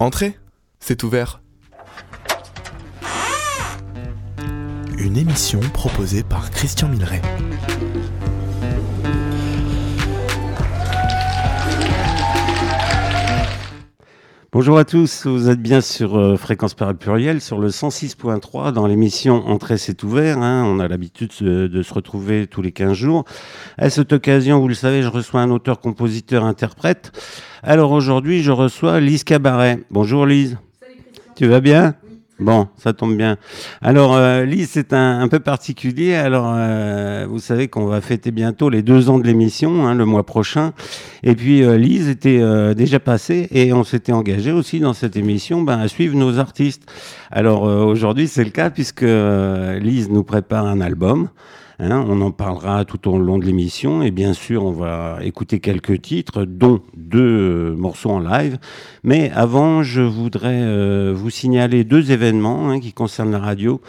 Entrez, c'est ouvert. Une émission proposée par Christian Milleret. Bonjour à tous, vous êtes bien sur euh, Fréquence Pluriel, sur le 106.3 dans l'émission Entrée c'est ouvert. Hein. on a l'habitude de, se retrouver tous les 15 jours. À cette occasion, vous le savez, je reçois un auteur, compositeur, interprète. Alors aujourd'hui, je reçois Lise Cabaret. Bonjour Lise. Salut Christian. Tu vas bien? Bon, ça tombe bien. Alors, euh, Lise, c'est un, peu particulier. Alors, euh, vous savez qu'on va fêter bientôt les deux ans de l'émission, hein, le mois prochain. Et puis, euh, Lise était euh, déjà passée et on s'était engagé aussi dans cette émission ben, à suivre nos artistes. Alors, aujourd'hui, c'est le cas puisque Lise nous prépare un album. Hein, on en parlera tout au long de l'émission et bien sûr on va écouter quelques titres, dont deux morceaux en live. Mais avant, je voudrais euh, vous signaler deux événements hein, qui concernent la radio.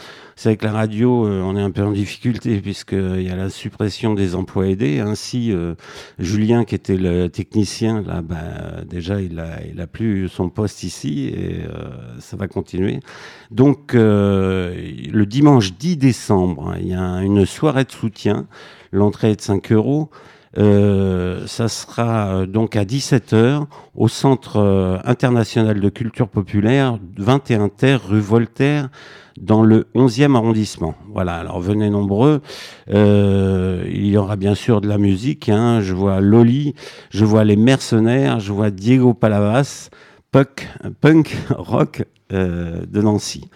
C'est avec la radio, euh, on est un peu en difficulté puisqu'il y a la suppression des emplois aidés. Ainsi, euh, Julien, qui était le technicien, là, bah, déjà, il a, il a plus son poste ici et euh, ça va continuer. Donc, le dimanche 10 décembre, il y a une soirée de soutien. L'entrée est de 5 euros. Euh, ça sera donc à 17h au Centre international de culture populaire, 21 Terre, rue Voltaire, dans le 11e arrondissement. Voilà, alors venez nombreux. Euh, il y aura bien sûr de la musique. Hein. Je vois Loli, je vois les mercenaires, je vois Diego Palavas, punk, punk rock euh, de Nancy.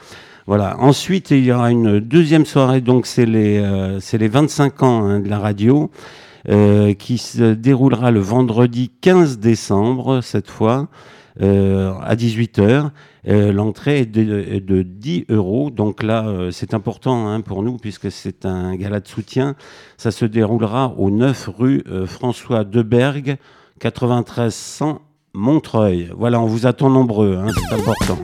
Voilà. Ensuite, il y aura une deuxième soirée, donc c'est les, euh, les 25 ans hein, de la radio, euh, qui se déroulera le vendredi 15 décembre, cette fois, euh, à 18h. Euh, l'entrée est de, 10 euros. Donc là, euh, c'est important hein, pour nous puisque c'est un gala de soutien. Ça se déroulera au 9 rue euh, François Debergue, 93 100 Montreuil. Voilà, on vous attend nombreux, hein, c'est important.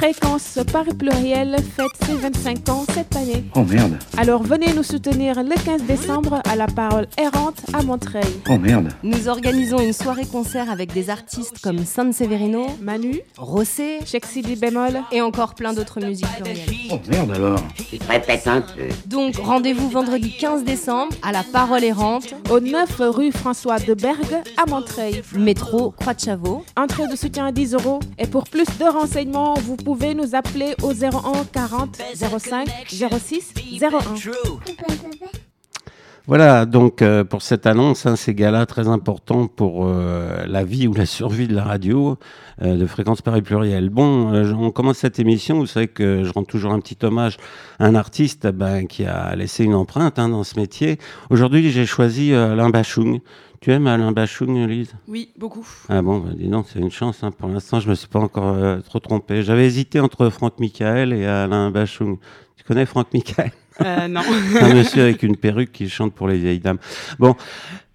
Fréquence Paris Pluriel fête ses 25 ans cette année. Oh merde. Alors venez nous soutenir le 15 décembre à la Parole Errante à Montreuil. Oh merde. Nous organisons une soirée-concert avec des artistes comme San Severino, Manu, Rossé, Chexili Bémol et encore plein d'autres musiques plurielles. Oh merde alors. Répète un peu. Donc rendez-vous vendredi 15 décembre à la Parole Errante, au 9 rue François de Bergue à Montreuil. Métro Croix de Chavaux. Entrée de soutien à 10 euros. Et pour plus de renseignements, vous pouvez pouvez nous appeler au 01 40 05 06 01. Voilà, donc euh, pour cette annonce, hein, ces gars-là très importants pour euh, la vie ou la survie de la radio euh, de fréquence Paris Pluriel. Bon, on commence cette émission, vous savez que je rends toujours un petit hommage à un artiste ben, qui a laissé une empreinte hein, dans ce métier. Aujourd'hui, j'ai choisi Alain Bachung. Tu aimes Alain Bachung, Lise? Oui, beaucoup. Ah bon, bah dis donc, c'est une chance. Hein. Pour l'instant, je me suis pas encore euh, trop trompé. J'avais hésité entre Franck Michael et Alain Bachung. Tu connais Franck Michael? Euh, Non. un monsieur avec une perruque qui chante pour les vieilles dames. Bon,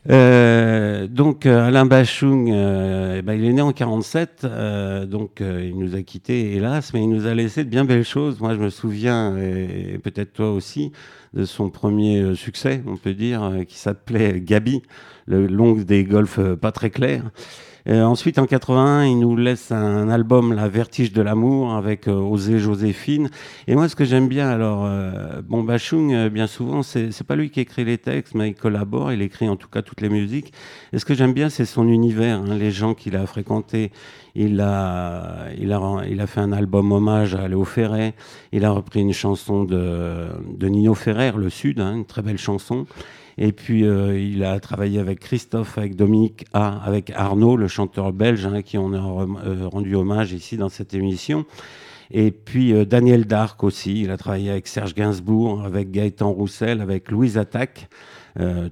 euh, donc euh, Alain Bachung, euh, eh ben, il est né en 47, donc il nous a quittés hélas, mais il nous a laissé de bien belles choses. Moi je me souviens, et, peut-être toi aussi, de son premier succès, on peut dire, qui s'appelait Gabi, le long des golfs pas très clairs. Euh, ensuite, en 81, il nous laisse un album, La Vertige de l'amour, avec euh, Osée Joséphine. Et moi, ce que j'aime bien, alors, euh, bon, Bachung, euh, bien souvent, c'est pas lui qui écrit les textes, mais il collabore, il écrit en tout cas toutes les musiques. Et ce que j'aime bien, c'est son univers, hein, les gens qu'il a fréquentés. Il a, il, a, il a fait un album hommage à Léo Ferré. Il a repris une chanson de, de Nino Ferrer, Le Sud, hein, une très belle chanson. Et puis, euh, il a travaillé avec Christophe, avec Dominique A, avec Arnaud, le chanteur belge, hein, qui on a euh, rendu hommage ici dans cette émission. Et puis euh, Daniel Darc aussi, il a travaillé avec Serge Gainsbourg, avec Gaëtan Roussel, avec Louise Attaque.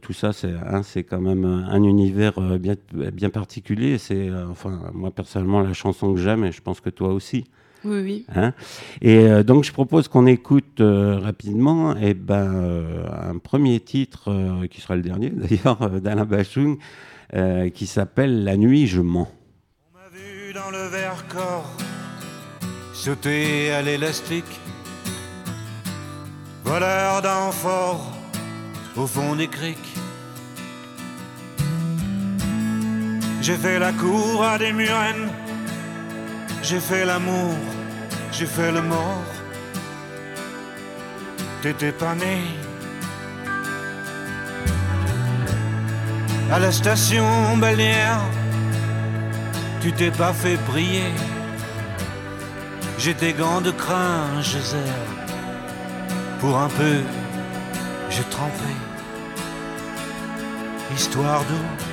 Tout ça, c'est hein, quand même un univers bien, bien particulier. C'est, enfin, moi personnellement, la chanson que j'aime, et je pense que toi aussi. Oui, oui. Hein et euh, donc, je propose qu'on écoute euh, rapidement et eh ben, euh, un premier titre, qui sera le dernier d'ailleurs, d'Alain Bachung, qui s'appelle La nuit, je mens. On m'a vu dans le verre corps sauter à l'élastique, voleur d'amphores au fond des criques. J'ai fait la cour à des murennes. J'ai fait l'amour, j'ai fait le mort. T'étais pas né. À la station balnéaire, tu t'es pas fait prier. J'ai tes gants de crin, je Pour un peu, j'ai trempé. Histoire d'eau.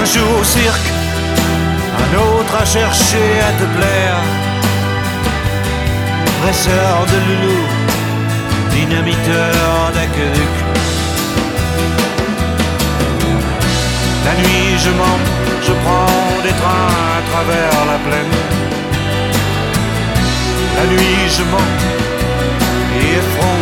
Un jour au cirque, un autre à chercher à te plaire. Presseur de loulou, dynamiteur d'aqueduc. La nuit je mens, je prends des trains à travers la plaine. La nuit je mens, et effrontément.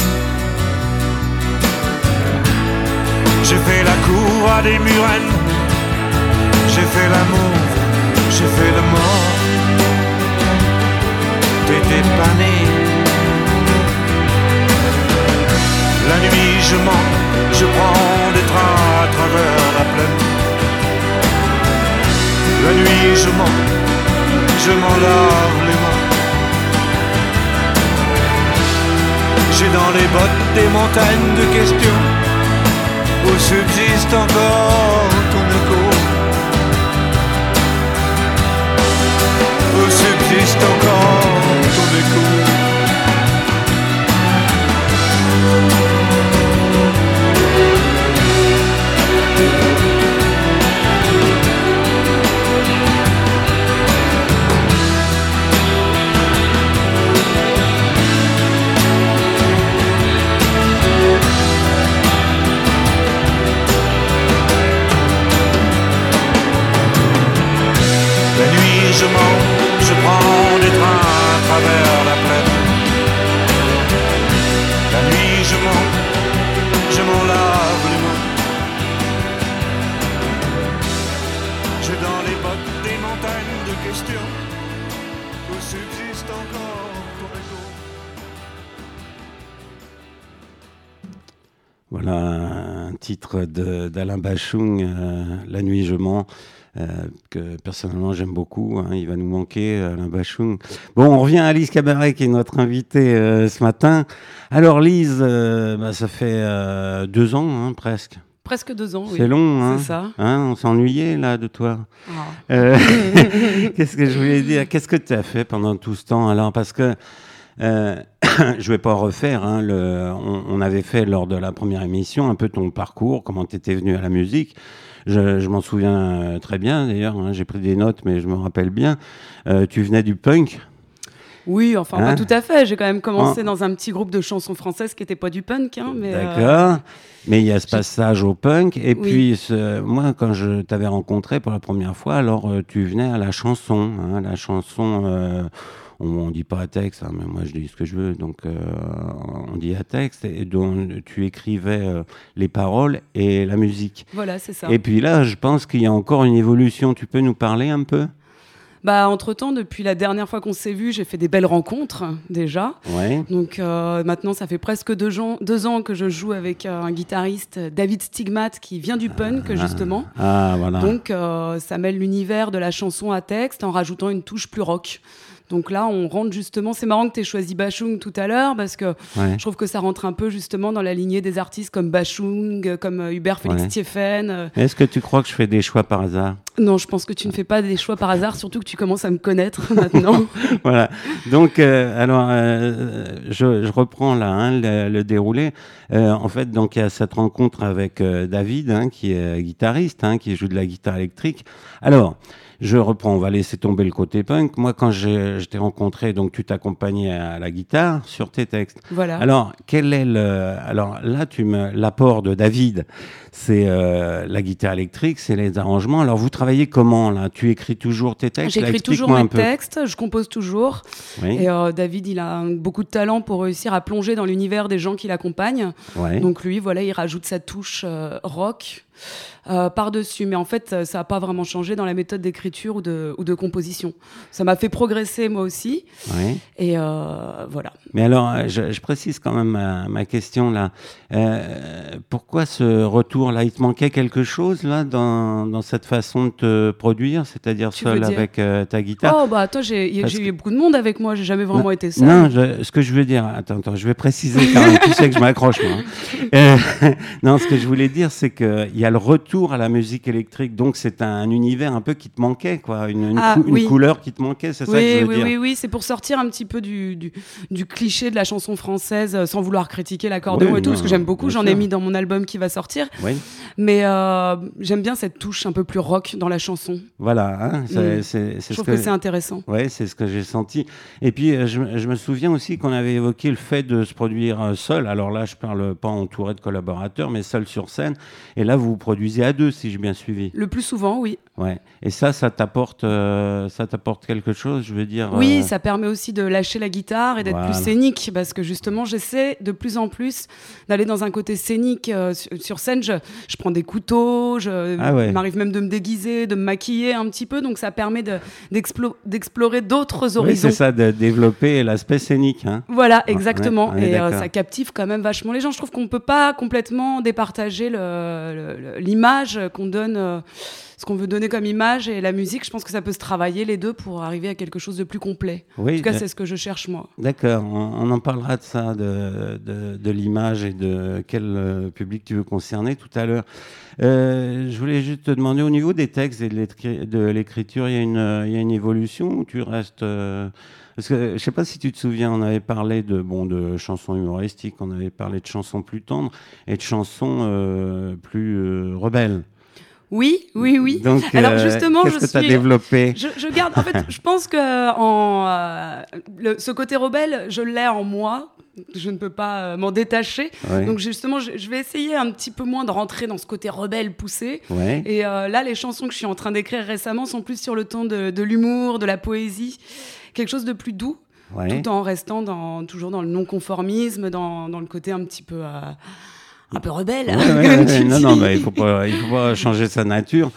À des j'ai fait l'amour, j'ai fait le mort. T'étais pas né. La nuit je mens, je prends des trains à travers la plaine. La nuit je mens, je m'en lave les mains. J'ai dans les bottes des montagnes de questions où subsiste encore ton écho. Où subsiste encore ton écho. Je je prends des trains à travers la plaine. La nuit je mens, je m'en lave les mains. J'ai dans les bottes des montagnes de questions où subsiste encore. Voilà un titre d'Alain Bachung, euh, La nuit je mens, que personnellement j'aime beaucoup. hein, il va nous manquer, Alain Bachung. Bon, on revient à Lise Cabaret, qui est notre invitée euh, ce matin. Alors Lise, euh, bah, ça fait euh, deux ans hein, presque. Presque deux ans, oui. C'est long, hein, C'est ça. Hein, On s'ennuyait là de toi. Ah. Euh, Qu'est-ce que je voulais dire? Qu'est-ce que tu as fait pendant tout ce temps? Alors, parce que euh, je vais pas refaire. hein, le, on, on avait fait lors de la première émission un peu ton parcours, comment tu étais venu à la musique. Je, je m'en souviens euh, très bien d'ailleurs. hein, J'ai pris des notes, mais je me rappelle bien. Euh, tu venais du punk? Oui, enfin Hein? pas tout à fait. J'ai quand même commencé dans un petit groupe de chansons françaises qui n'était pas du punk. Hein, euh, D'accord. Mais il y a ce passage au punk. Et Oui. puis, ce- moi, quand je t'avais rencontré pour la première fois, alors euh, tu venais à la chanson. hein, la chanson, euh, on, on dit pas à texte, hein, mais moi je dis ce que je veux. Donc, euh, on dit à texte. Et dont tu écrivais euh, les paroles et la musique. Voilà, c'est ça. Et puis là, je pense qu'il y a encore une évolution. Tu peux nous parler un peu? Bah, entre temps, depuis la dernière fois qu'on s'est vu, j'ai fait des belles rencontres déjà. Ouais. Donc euh, maintenant, ça fait presque deux, ans- deux ans que je joue avec euh, un guitariste, David Stigmat, qui vient du punk justement. Ah, voilà. Donc euh, ça mêle l'univers de la chanson à texte en rajoutant une touche plus rock. Donc là, on rentre justement. C'est marrant que tu aies choisi Bachung tout à l'heure parce que Ouais. je trouve que ça rentre un peu justement dans la lignée des artistes comme Bachung, comme euh, Hubert Félix Ouais. Thieffen. euh. Est-ce que tu crois que je fais des choix par hasard? Non, je pense que tu ne fais pas des choix par hasard, surtout que tu commences à me connaître maintenant. voilà. Donc, euh, alors, euh, je, je reprends là hein, le, le déroulé. Euh, en fait, donc il y a cette rencontre avec David, hein, qui est guitariste, hein, qui joue de la guitare électrique. Alors, je reprends. On va laisser tomber le côté punk. Moi, quand j'ai- je t'ai rencontré, donc tu t'accompagnais à la guitare sur tes textes. voilà. Alors, quel est le Alors là, tu me l'apport de David, c'est euh, la guitare électrique, c'est les arrangements. Alors, vous travaillez comment là? Tu écris toujours tes textes? J'écris toujours mes textes, je compose toujours. Oui. Et euh, David, il a beaucoup de talent pour réussir à plonger dans l'univers des gens qui l'accompagnent. Ouais. Donc lui, voilà, il rajoute sa touche euh, rock euh, par-dessus. Mais en fait, ça n'a pas vraiment changé dans la méthode d'écriture ou de, ou de composition. Ça m'a fait progresser moi aussi. Et euh, voilà. Mais alors, euh, je, je précise quand même ma, ma question là. Euh, pourquoi ce retour? Là Il te manquait quelque chose là dans, dans cette façon de te produire, c'est-à-dire seul avec euh, ta guitare? Oh, bah attends, j'ai que- eu beaucoup de monde avec moi, j'ai jamais vraiment été seule. Non, je- ce que je veux dire, attends, attends, je vais préciser quand même. tu sais que je m'accroche moi. hein. Euh, non, ce que je voulais dire, c'est que il y a le retour à la musique électrique, donc c'est un, univers un peu qui te manquait, quoi, une, une, Ah, cou- une oui. couleur qui te manquait, c'est ça que Oui, je veux oui, dire. oui, oui, c'est pour sortir un petit peu du, du, du cliché de la chanson française euh, sans vouloir critiquer l'accordéon Oui, et tout, parce que j'aime beaucoup, j'en ai mis dans mon album qui va sortir. Oui. Mais euh, j'aime bien cette touche un peu plus rock dans la chanson. Voilà, hein, Mm. c'est- Je ce trouve que, que, c'est intéressant. Ouais, c'est ce que j'ai senti. Et puis, euh, je, me- je me souviens aussi qu'on avait évoqué le fait de se produire seul. Alors là, je parle pas entouré de collaborateurs, mais seul sur scène. Et là, vous vous produisez à deux, si j'ai bien suivi. Le plus souvent, oui. Ouais. Et ça, ça t'apporte, euh, ça t'apporte quelque chose, je veux dire. Oui, euh, ça permet aussi de lâcher la guitare et d'être Voilà. plus scénique parce que justement, j'essaie de plus en plus d'aller dans un côté scénique. euh, sur, scène, je, je prends des couteaux, je Ah ouais. m'arrive même de me déguiser, de me maquiller un petit peu, donc ça permet de- d'explo- d'explorer d'autres Oui, horizons. c'est ça, de développer l'aspect scénique. Hein. Voilà, exactement. et ça captive quand même vachement les gens. Je trouve qu'on ne peut pas complètement départager l'image qu'on donne, ce qu'on veut donner comme image et la musique. Je pense que ça peut se travailler les deux pour arriver à quelque chose de plus complet. Oui, En tout cas, c'est ce que je cherche moi. D'accord, on, on en parlera de ça, de, de, de l'image et de quel euh, public tu veux concerner tout à l'heure. Euh, je voulais juste te demander, au niveau des textes et de l'écri- de l'écriture, il y, a une, euh, il y a une évolution ou tu restes... euh, parce que je sais pas si tu te souviens, on avait parlé de, bon, de chansons humoristiques, on avait parlé de chansons plus tendres et de chansons euh, plus euh, rebelles. Oui, oui, oui. Donc, Alors, euh, justement, qu'est-ce je que tu as développé Je, je garde. En fait, je pense que en, euh, le- ce côté rebelle, je l'ai en moi. Je ne peux pas euh, m'en détacher. Ouais. Donc justement, je, je vais essayer un petit peu moins de rentrer dans ce côté rebelle poussé. Ouais. Et euh, là, les chansons que je suis en train d'écrire récemment sont plus sur le ton de, de l'humour, de la poésie, quelque chose de plus doux, ouais. tout en restant dans, toujours dans le non-conformisme, dans, dans le côté un petit peu, euh, un peu rebelle. Ouais, ouais, comme ouais, tu non, non, bah, il faut pas, il faut pas changer sa nature.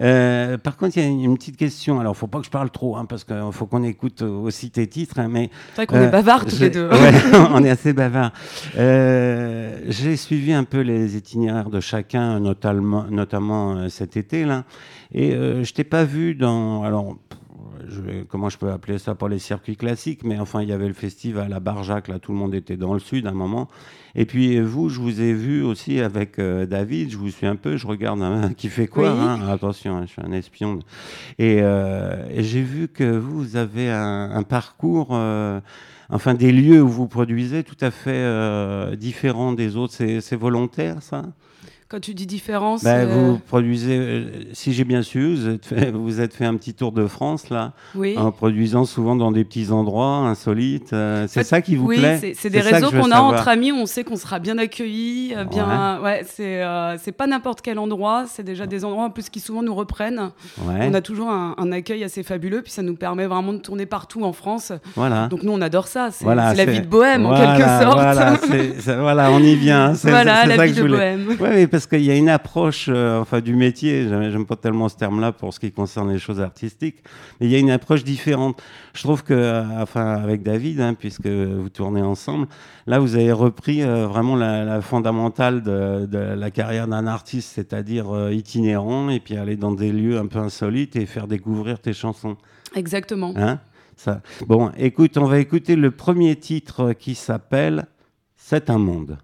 Euh, par contre, il y a une, petite question. Alors, faut pas que je parle trop, hein, parce qu'il faut qu'on écoute aussi tes titres. hein, mais C'est vrai qu'on euh, est bavards tous les deux. Ouais, on est assez bavards. Euh, J'ai suivi un peu les itinéraires de chacun, notamment, notamment euh, cet été là, et euh, je t'ai pas vu dans. Alors, je comment je peux appeler ça pour les circuits classiques, mais enfin, il y avait le festival à Barjac, là, tout le monde était dans le sud à un moment. Et puis vous, je vous ai vu aussi avec euh, David, je vous suis un peu, je regarde hein, qui fait quoi. Oui. hein. Attention, hein, je suis un espion. Et, euh, et j'ai vu que vous, vous avez un, un parcours, euh, enfin des lieux où vous produisez tout à fait euh, différents des autres. C'est volontaire, ça? Quand tu dis différence. Bah, euh, Vous produisez, euh, si j'ai bien su, vous êtes, fait, vous êtes fait un petit tour de France là, Oui. en produisant souvent dans des petits endroits insolites. euh, c'est ça qui vous oui, plaît? c'est- c'est des réseaux qu'on a entre amis, on sait qu'on sera bien accueillis, bien. Ouais, c'est euh, c'est pas n'importe quel endroit, c'est déjà des endroits en plus qui souvent nous reprennent. Ouais, On a toujours un, un accueil assez fabuleux, puis ça nous permet vraiment de tourner partout en France. voilà. Donc nous, on adore ça. C'est Voilà, la vie de bohème en quelque sorte. Voilà, on y vient. Voilà, la vie de voulais. bohème. Oui, oui, parce qu'il y a une approche, euh, enfin, du métier. J'aime pas tellement ce terme-là pour ce qui concerne les choses artistiques, mais il y a une approche différente. Je trouve que, euh, enfin, avec David, hein, puisque vous tournez ensemble, là, vous avez repris euh, vraiment la, la fondamentale de, de la carrière d'un artiste, c'est-à-dire euh, itinérant, et puis aller dans des lieux un peu insolites et faire découvrir tes chansons. Exactement. Hein ça. Bon, écoute, on va écouter le premier titre qui s'appelle C'est un monde.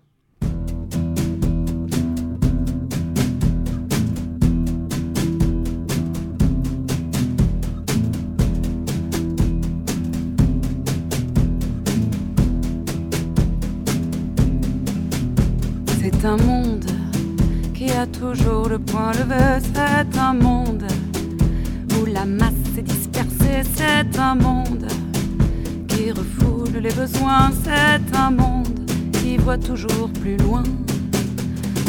C'est un monde qui a toujours le point levé. C'est un monde où la masse est dispersée. C'est un monde qui refoule les besoins. C'est un monde qui voit toujours plus loin.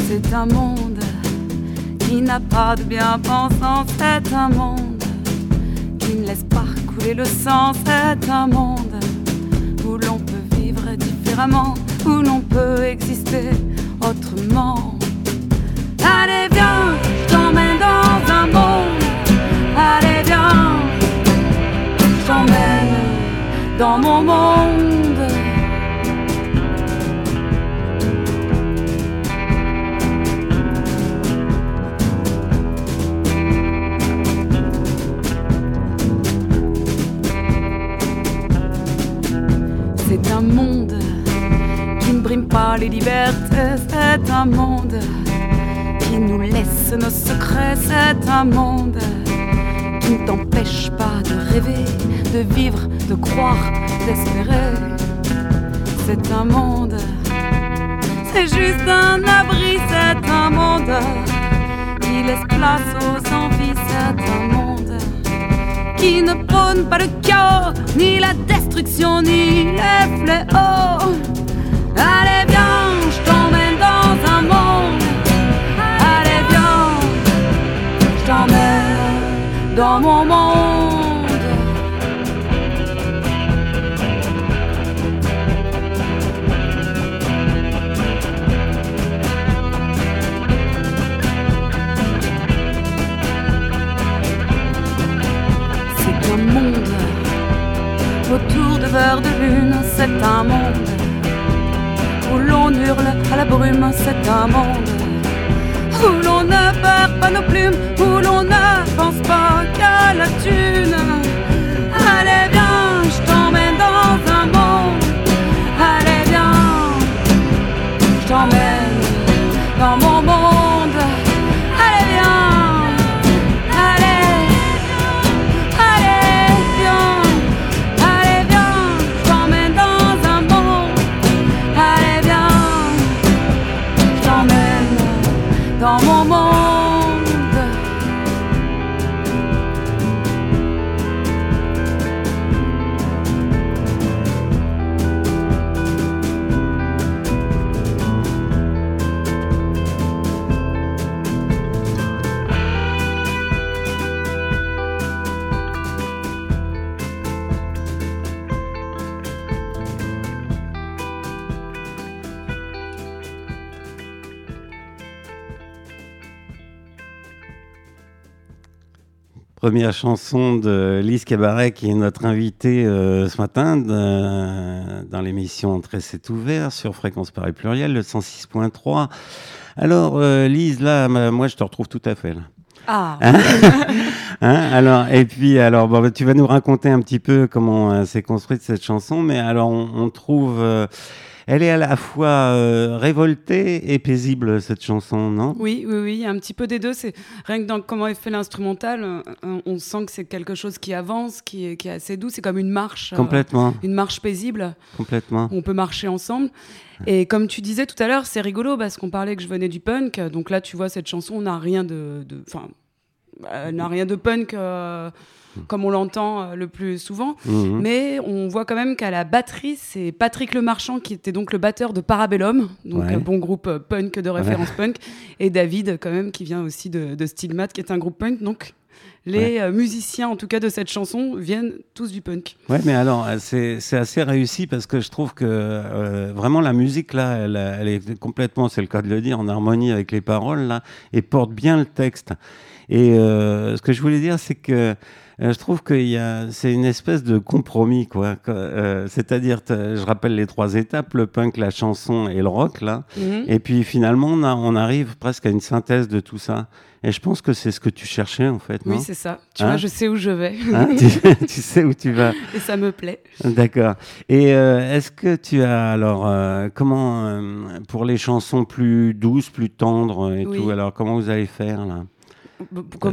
C'est un monde qui n'a pas de bien-pensant. C'est un monde qui ne laisse pas couler le sang. C'est un monde où l'on peut vivre différemment, où l'on peut exister autrement. Allez viens, je t'emmène dans un monde. Allez viens, je t'emmène dans mon monde. C'est un monde qui ne brime pas les libertés. C'est un monde qui nous laisse nos secrets. C'est un monde qui ne t'empêche pas de rêver, de vivre, de croire, d'espérer. C'est un monde, c'est juste un abri. C'est un monde qui laisse place aux envies. C'est un monde qui ne prône pas le chaos, ni la destruction, ni les fléaux. Allez dans mon monde. C'est un monde autour de verres de lune, c'est un monde où l'on hurle à la brume, c'est un monde où l'on ne perd pas nos plumes, où l'on ne pense pas qu'à la thune. Allez viens, je t'emmène dans un monde. Allez viens, je t'emmène dans mon Première chanson de Lise Cabaret, qui est notre invitée euh, ce matin de- dans l'émission Très c'est ouvert sur Fréquence Paris Pluriel, le 106.3. Alors, euh, Lise, là, moi, je te retrouve tout à fait. Là. Ah, Hein? Hein, alors, et puis, alors, bon, tu vas nous raconter un petit peu comment euh, s'est construite cette chanson, mais alors, on, on trouve, euh, elle est à la fois euh, révoltée et paisible cette chanson, non? Oui, oui, oui, un petit peu des deux. C'est rien que dans comment est fait l'instrumental, euh, on sent que c'est quelque chose qui avance, qui est, qui est assez doux. C'est comme une marche, Complètement, une marche paisible. complètement. On peut marcher ensemble. Et comme tu disais tout à l'heure, c'est rigolo parce qu'on parlait que je venais du punk. Donc là, tu vois, cette chanson, on n'a rien de, de- elle n'a rien de punk euh, comme on l'entend euh, le plus souvent. Mhm. Mais on voit quand même qu'à la batterie, c'est Patrick Lemarchand qui était donc le batteur de Parabellum, donc Ouais. un bon groupe euh, punk de référence punk, et David quand même qui vient aussi de, de Stigmate, qui est un groupe punk. Donc les euh, musiciens, en tout cas de cette chanson, viennent tous du punk. Ouais, mais alors, euh, c'est c'est assez réussi parce que je trouve que euh, vraiment la musique, là, elle, elle est complètement, c'est le cas de le dire, en harmonie avec les paroles, là, et porte bien le texte. Et euh, ce que je voulais dire, c'est que euh, je trouve que c'est une espèce de compromis, quoi. Euh, C'est-à-dire, je rappelle les trois étapes, le punk, la chanson et le rock, là. Mhm. Et puis finalement, on, a- on arrive presque à une synthèse de tout ça. Et je pense que c'est ce que tu cherchais, en fait, Oui, c'est ça. Tu Hein? vois, je sais où je vais. Hein, tu, tu sais où tu vas. et ça me plaît. D'accord. Et euh, est-ce que tu as alors euh, comment euh, pour les chansons plus douces, plus tendres et Oui. tout Alors comment vous allez faire là?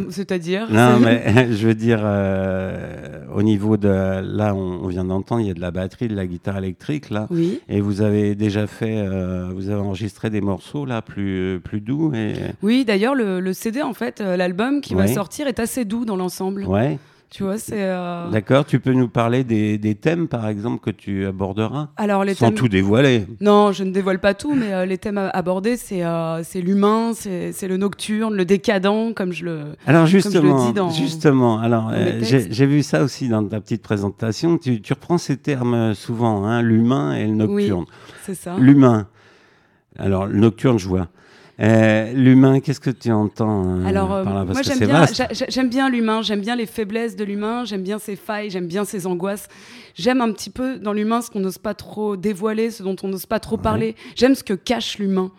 C'est-à-dire Non, mais je veux dire euh, au niveau de là, on, on vient d'entendre, il y a de la batterie, de la guitare électrique là. Oui. Et vous avez déjà fait, euh, vous avez enregistré des morceaux là plus plus doux et Oui, d'ailleurs, le, le CD, en fait, euh, l'album qui va sortir est assez doux dans l'ensemble. ouais. Tu vois, c'est. euh, D'accord. Tu peux nous parler des, des thèmes par exemple que tu aborderas Alors, les sans thèmes. tout dévoiler. Non, je ne dévoile pas tout, mais euh, les thèmes abordés, c'est euh, c'est l'humain, c'est c'est le nocturne, le décadent, comme je le. Alors je le justement, dis dans- justement, alors j'ai vu ça aussi dans ta petite présentation. Tu, tu reprends ces termes souvent, hein, l'humain et le nocturne. C'est ça. L'humain. Alors le nocturne, je vois. Euh, l'humain, qu'est-ce que tu entends euh, Alors, euh, par là? Parce moi, j'aime bien, j'aime l'humain, j'aime bien les faiblesses de l'humain, j'aime bien ses failles, j'aime bien ses angoisses. J'aime un petit peu dans l'humain ce qu'on n'ose pas trop dévoiler, ce dont on n'ose pas trop parler. J'aime ce que cache l'humain.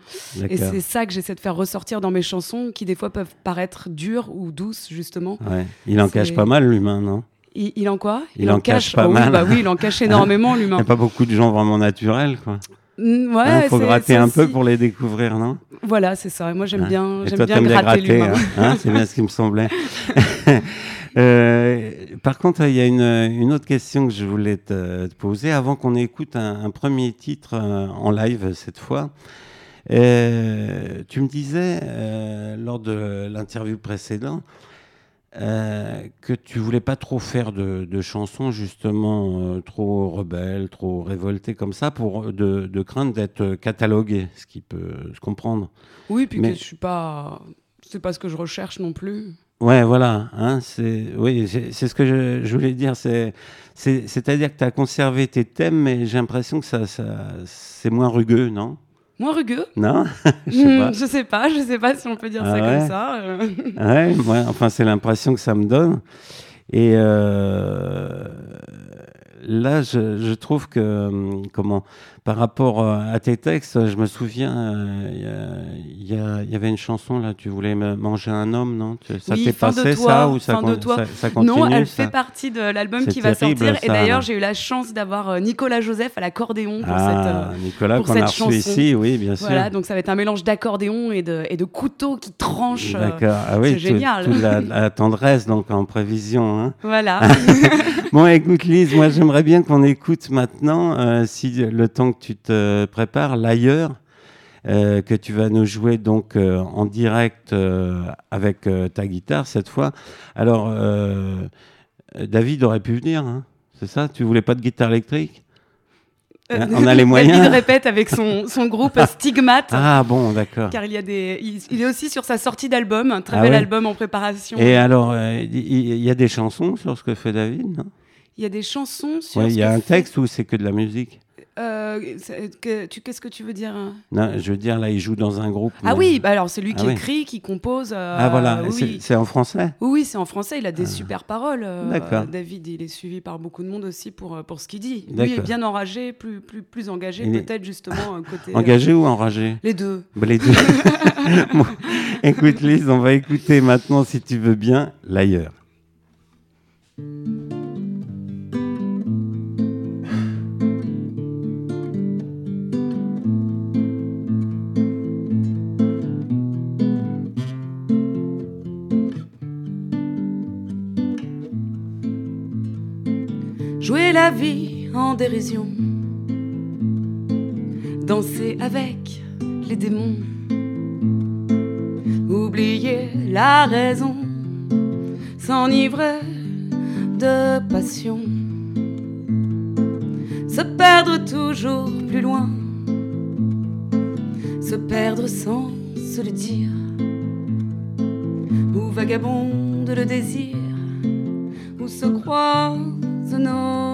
Et c'est ça que j'essaie de faire ressortir dans mes chansons, qui des fois peuvent paraître dures ou douces, justement. Ouais. Il en cache pas mal, l'humain, non? Il, il en quoi? Il en cache pas oui, mal. bah oui, il en cache énormément, Il n'y l'humain. a pas beaucoup de gens vraiment naturels, quoi. Mm, Ouais, Hein, faut gratter un peu pour les découvrir, non? Voilà, c'est ça. Et moi, j'aime Hein. bien, j'aime bien t'aimes gratter hein, hein, c'est bien ce qui me semblait. Euh, par contre, il y a une, une autre question que je voulais te, te poser avant qu'on écoute un, un premier titre euh, en live cette fois. Euh, tu me disais euh, lors de l'interview précédente euh, que tu voulais pas trop faire de, de chansons justement euh, trop rebelles, trop révoltées comme ça, pour de, de crainte d'être catalogué, ce qui peut se comprendre. Oui, puis Mais- que je suis pas, c'est pas ce que je recherche non plus. Ouais, voilà. Hein, c'est oui, c'est ce que je, je voulais dire. C'est- c'est-à-dire que tu as conservé tes thèmes, mais j'ai l'impression que ça, ça c'est moins rugueux, non? Moins rugueux. Non? Je sais Hmm, pas. je sais pas, je sais pas si on peut dire Ah ça ouais? comme ça. euh. Ouais, moi, enfin, c'est l'impression que ça me donne. Et euh, là, je, je trouve que, hum, comment, par rapport euh, à tes textes, je me souviens, euh, il y a- il y, a- avait une chanson là, tu voulais manger un homme, non? Ça Oui, t'est passé toi, ça ou ça, con- toi. ça, ça continue non, elle ça fait partie de l'album qui va sortir. Et d'ailleurs, j'ai eu la chance d'avoir euh, Nicolas Joseph à l'accordéon pour Ah, cette. euh, Nicolas pour a cette reçu chanson. ici, oui, bien sûr. Voilà, donc ça va être un mélange d'accordéon et de, et de couteau qui tranche. euh, D'accord. Ah oui, c'est génial. toute la, la tendresse donc en prévision. Hein. Voilà. Bon, écoute Lise, moi j'aimerais bien qu'on écoute maintenant, euh, si le temps que tu te prépares, l'ailleurs, euh, que tu vas nous jouer donc euh, en direct euh, avec ta guitare cette fois. Alors, David aurait pu venir, hein, c'est ça? Tu voulais pas de guitare électrique? On a les moyens. Il répète avec son, son groupe Stigmate. Ah bon, d'accord. Car il y a des, il, il est aussi sur sa sortie d'album, un très Ah bel ouais? album en préparation. Et alors, euh, il y, a des chansons sur ce que fait David, non? Il y a des chansons sur. Il y a un fait- texte ou c'est que de la musique Euh, c'est- que- tu- Qu'est-ce que tu veux dire hein? Non, je veux dire, là, il joue dans un groupe. Ah mais- oui, bah alors c'est lui Ah qui oui. écrit, qui compose. euh, Ah voilà, oui, c'est- en français? Oui, c'est en français. Il a des super paroles. euh. David, il est suivi par beaucoup de monde aussi pour, pour ce qu'il dit. Lui D'accord. est bien enragé, plus, plus, plus engagé, Il est- peut-être justement côté. Engagé ou enragé? Les deux. Bah, Les deux. Bon, écoute, Lise, on va écouter maintenant, si tu veux bien, l'ailleurs. La vie en dérision, danser avec les démons, oublier la raison, s'enivrer de passion, se perdre toujours plus loin, se perdre sans se le dire, où vagabonde le désir, où se croisent nos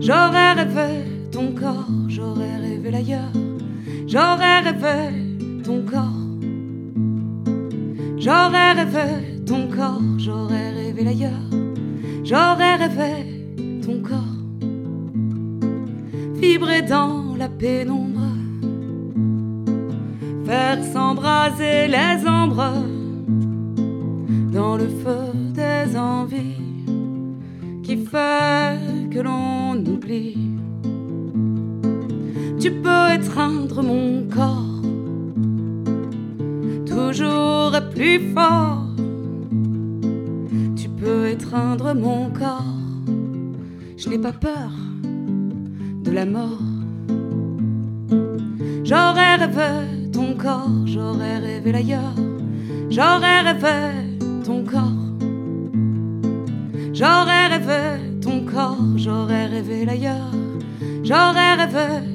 J'aurais rêvé ton corps, j'aurais rêvé l'ailleurs, j'aurais rêvé ton corps. J'aurais rêvé ton corps, j'aurais rêvé l'ailleurs, j'aurais rêvé ton corps. Vibrer dans la pénombre, faire s'embraser les ombres. Dans le feu des envies qui fait que l'on oublie. Tu peux étreindre mon corps, toujours plus fort. Tu peux étreindre mon corps, je n'ai pas peur de la mort. J'aurais rêvé ton corps, j'aurais rêvé l'ailleurs, j'aurais rêvé ton corps. J'aurais rêvé ton corps, j'aurais rêvé l'ailleurs, j'aurais rêvé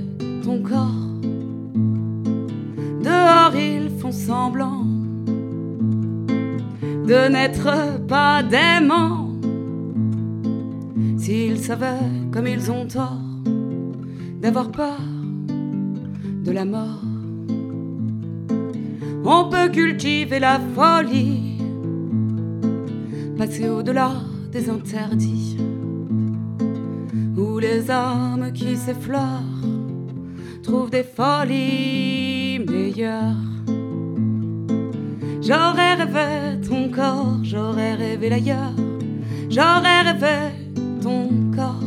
ton corps. Dehors ils font semblant de n'être pas d'aimants. S'ils savaient comme ils ont tort d'avoir peur de la mort. On peut cultiver la folie, passer au-delà interdits, où les âmes qui s'effleurent trouvent des folies meilleures. J'aurais rêvé ton corps, j'aurais rêvé l'ailleurs, j'aurais rêvé ton corps.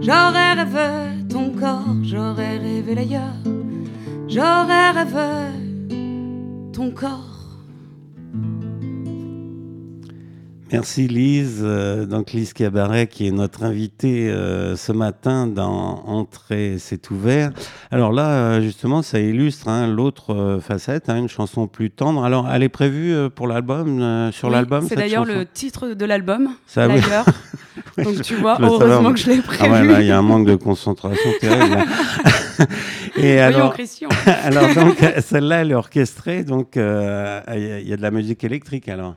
J'aurais rêvé ton corps, j'aurais rêvé l'ailleurs, j'aurais rêvé ton corps. Merci Lise. Euh, donc Lise Cabaret qui est notre invitée euh, ce matin dans Entrée, c'est ouvert. Alors là, euh, justement, ça illustre hein, l'autre euh, facette, hein, une chanson plus tendre. Alors, elle est prévue euh, pour l'album, euh, sur Oui, l'album C'est d'ailleurs le titre de l'album, Ça, oui. d'ailleurs. Donc tu vois, heureusement que je l'ai Ah prévu. ouais, là, il y a un manque de concentration terrible. Et Voyons alors, Christian. alors donc, celle-là, elle est orchestrée, donc euh, il y a de la musique électrique alors.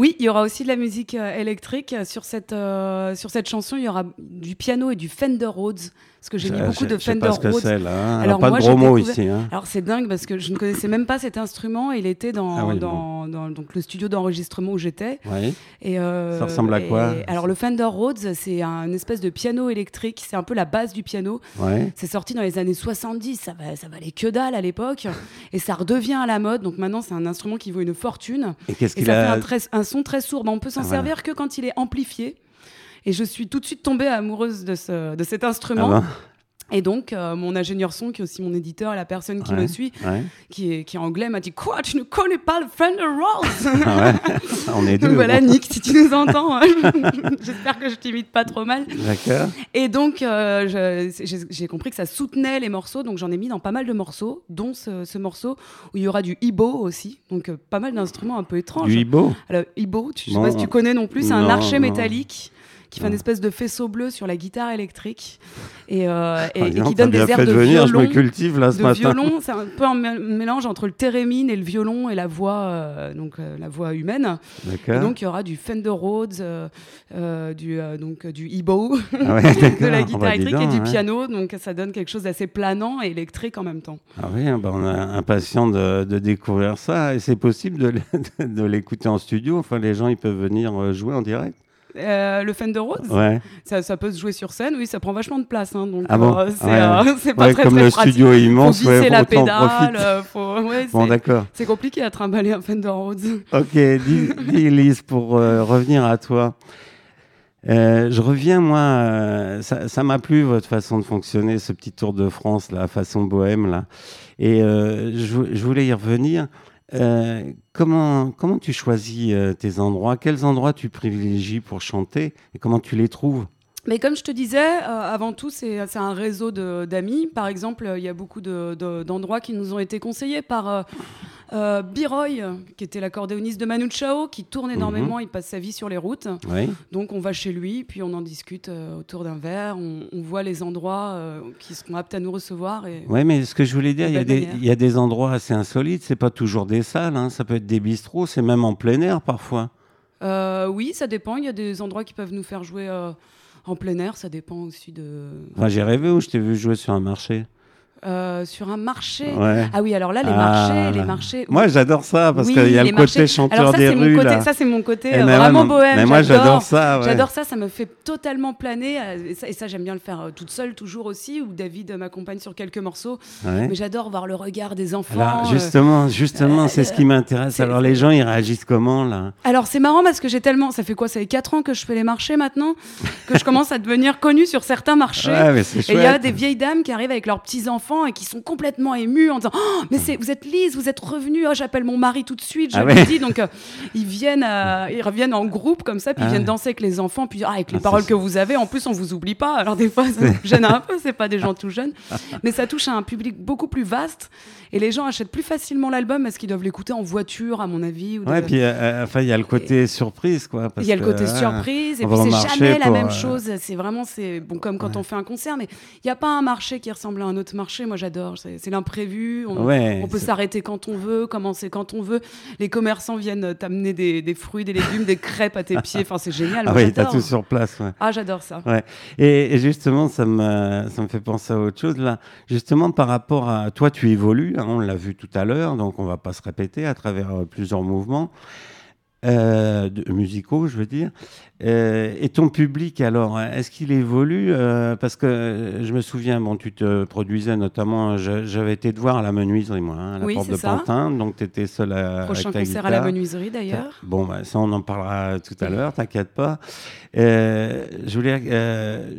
Oui, il y aura aussi de la musique euh, électrique sur cette euh, sur cette chanson. Il y aura du piano et du Fender Rhodes, parce que j'ai mis beaucoup de je sais Fender pas ce que Rhodes. c'est là. hein. Alors, pas moi, de gros mots découvert- ici. Hein. Alors c'est dingue parce que je ne connaissais même pas cet instrument. Il était dans, Ah oui, dans, dans- donc le studio d'enregistrement où j'étais. Oui. Et euh, Ça ressemble à quoi et- Alors le Fender Rhodes, c'est un espèce de piano électrique. C'est un peu la base du piano. Ouais. C'est sorti dans les années 70, ça, va, ça valait que dalle à l'époque, et ça redevient à la mode. Donc maintenant, c'est un instrument qui vaut une fortune, Et qu'est-ce qu'il ça fait a un, très- un son très sourd. Mais on peut s'en Ah, voilà. servir que quand il est amplifié. Et je suis tout de suite tombée amoureuse de, ce, de cet Ah instrument. bon Et donc, euh, mon ingénieur son, qui est aussi mon éditeur, et la personne qui Ouais. me suit, Ouais. qui est, qui est anglais, m'a dit Quoi, tu ne connais pas le Fender Rhodes Ah ouais. On est deux. Donc voilà. Nick, si tu nous entends, hein, j'espère que je t'imite pas trop mal. D'accord. Et donc, euh, j'ai compris que ça soutenait les morceaux, donc j'en ai mis dans pas mal de morceaux, dont ce, ce morceau où il y aura du ibo aussi, donc euh, pas mal d'instruments un peu étranges. Du hibbo Alors, ibo, tu, je sais Bon. pas si tu connais non plus, c'est un archet non. métallique qui fait Non. une espèce de faisceau bleu sur la guitare électrique et, euh, et- Ah, et qui donne des airs de venir, je me violon. cultive là ce de matin. violon, c'est un peu un mé- mélange entre le thérémine et le violon et la voix, euh, donc euh, la voix humaine. Et donc il y aura du Fender Rhodes, du donc du ibo, Ah ouais, de la guitare bah, électrique et du ouais. piano, donc ça donne quelque chose d'assez planant et électrique en même temps. Ah oui, bah on est impatient de, de découvrir ça. Et c'est possible de, l'écouter en studio. Enfin, les gens, ils peuvent venir jouer en direct. Euh, le Fender Rhodes, Ouais. ça, ça peut se jouer sur scène, oui, ça prend vachement de place. hein, donc Ah bon euh, c'est Ouais. euh, c'est pas Ouais, très comme très le pratique. studio est immense, faut la pédale, faut- Bon, c'est- d'accord. c'est compliqué à trimballer un Fender Rhodes. Ok, dis, dis, Elise, pour revenir à toi. Je reviens, moi, ça m'a plu votre façon de fonctionner, ce petit tour de France, la façon bohème, là. Et je voulais y revenir. Euh, comment, comment tu choisis euh, tes endroits? Quels endroits tu privilégies pour chanter et comment tu les trouves? Mais comme je te disais, euh, avant tout, c'est un réseau d'amis. Par exemple, il y a beaucoup de- de- d'endroits qui nous ont été conseillés par euh, Biroy, qui était l'accordéoniste de Manu Chao, qui tourne énormément, il passe sa vie sur les routes. Oui. Donc on va chez lui, puis on en discute euh, autour d'un verre, on, on voit les endroits euh, qui seront aptes à nous recevoir. Et... Ouais, mais ce que je voulais dire, il y, a des, manière. il y a des endroits assez insolites. C'est pas toujours des salles, hein, ça peut être des bistrots, c'est même en plein air parfois. Euh, oui, ça dépend. Il y a des endroits qui peuvent nous faire jouer en plein air. Ça dépend aussi de. Enfin, j'ai rêvé où je t'ai vu jouer sur un marché. Euh, sur un marché. Ouais. Ah oui, alors là, les Ah, marchés, les marchés. Moi, j'adore ça parce Oui, qu'il y a le côté chanteur Alors ça, des c'est mon rues. côté, là. ça c'est mon côté Eh, euh, ouais, vraiment bohème. Mais moi, j'adore ça. ouais. J'adore ça, ça me fait totalement planer. euh, Et ça, j'aime bien le faire toute seule, toujours aussi, où David m'accompagne sur quelques morceaux. Mais j'adore voir le regard des enfants. Alors, justement, justement, c'est ce qui m'intéresse. Alors, les gens, ils réagissent comment là? Alors c'est marrant parce que j'ai tellement, ça fait quoi, ça fait 4 ans que je fais les marchés maintenant, que je commence à devenir connue sur certains marchés. Et il y a des vieilles dames qui arrivent avec leurs petits enfants et qui sont complètement émues en disant oh, mais c'est vous êtes Lise vous êtes revenue oh, j'appelle mon mari tout de suite je Ah lui ouais. dis. Donc euh, ils viennent euh, ils reviennent en groupe comme ça puis Ah. ils viennent ouais. danser avec les enfants puis ah, avec les Ah, paroles que vous avez. En plus on vous oublie pas. Alors des fois ça gêne un peu c'est pas des gens tout jeunes. Mais ça touche à un public beaucoup plus vaste et les gens achètent plus facilement l'album parce qu'ils doivent l'écouter en voiture à mon avis ou Ouais, puis euh, euh, enfin, il y a le côté surprise, quoi. il y a le côté surprise et puis c'est jamais la même euh, chose. C'est vraiment c'est bon comme quand on fait un concert, mais il n'y a pas un marché qui ressemble à un autre marché. Moi j'adore, c'est l'imprévu. On, Ouais, on peut s'arrêter quand on veut, commencer quand on veut. Les commerçants viennent t'amener des, des fruits, des légumes, des crêpes à tes pieds. Enfin c'est génial. Ah Moi, oui, t'as tout sur place. Ouais. Ah j'adore ça. Et, et justement, ça me, ça me fait penser à autre chose là. Justement, par rapport à toi, tu évolues. Hein, on l'a vu tout à l'heure, donc on va pas se répéter à travers euh, plusieurs mouvements euh, musicaux, je veux dire. Euh, et ton public, alors, est-ce qu'il évolue Euh, Parce que je me souviens, bon, tu te produisais notamment. je- J'avais été te voir à la menuiserie, moi, hein, à la Oui, porte de ça. Pantin, donc tu étais seul à, Prochain avec ta concert à la menuiserie d'ailleurs. Bon, bah, ça, on en parlera tout à l'heure, t'inquiète pas. Je voulais,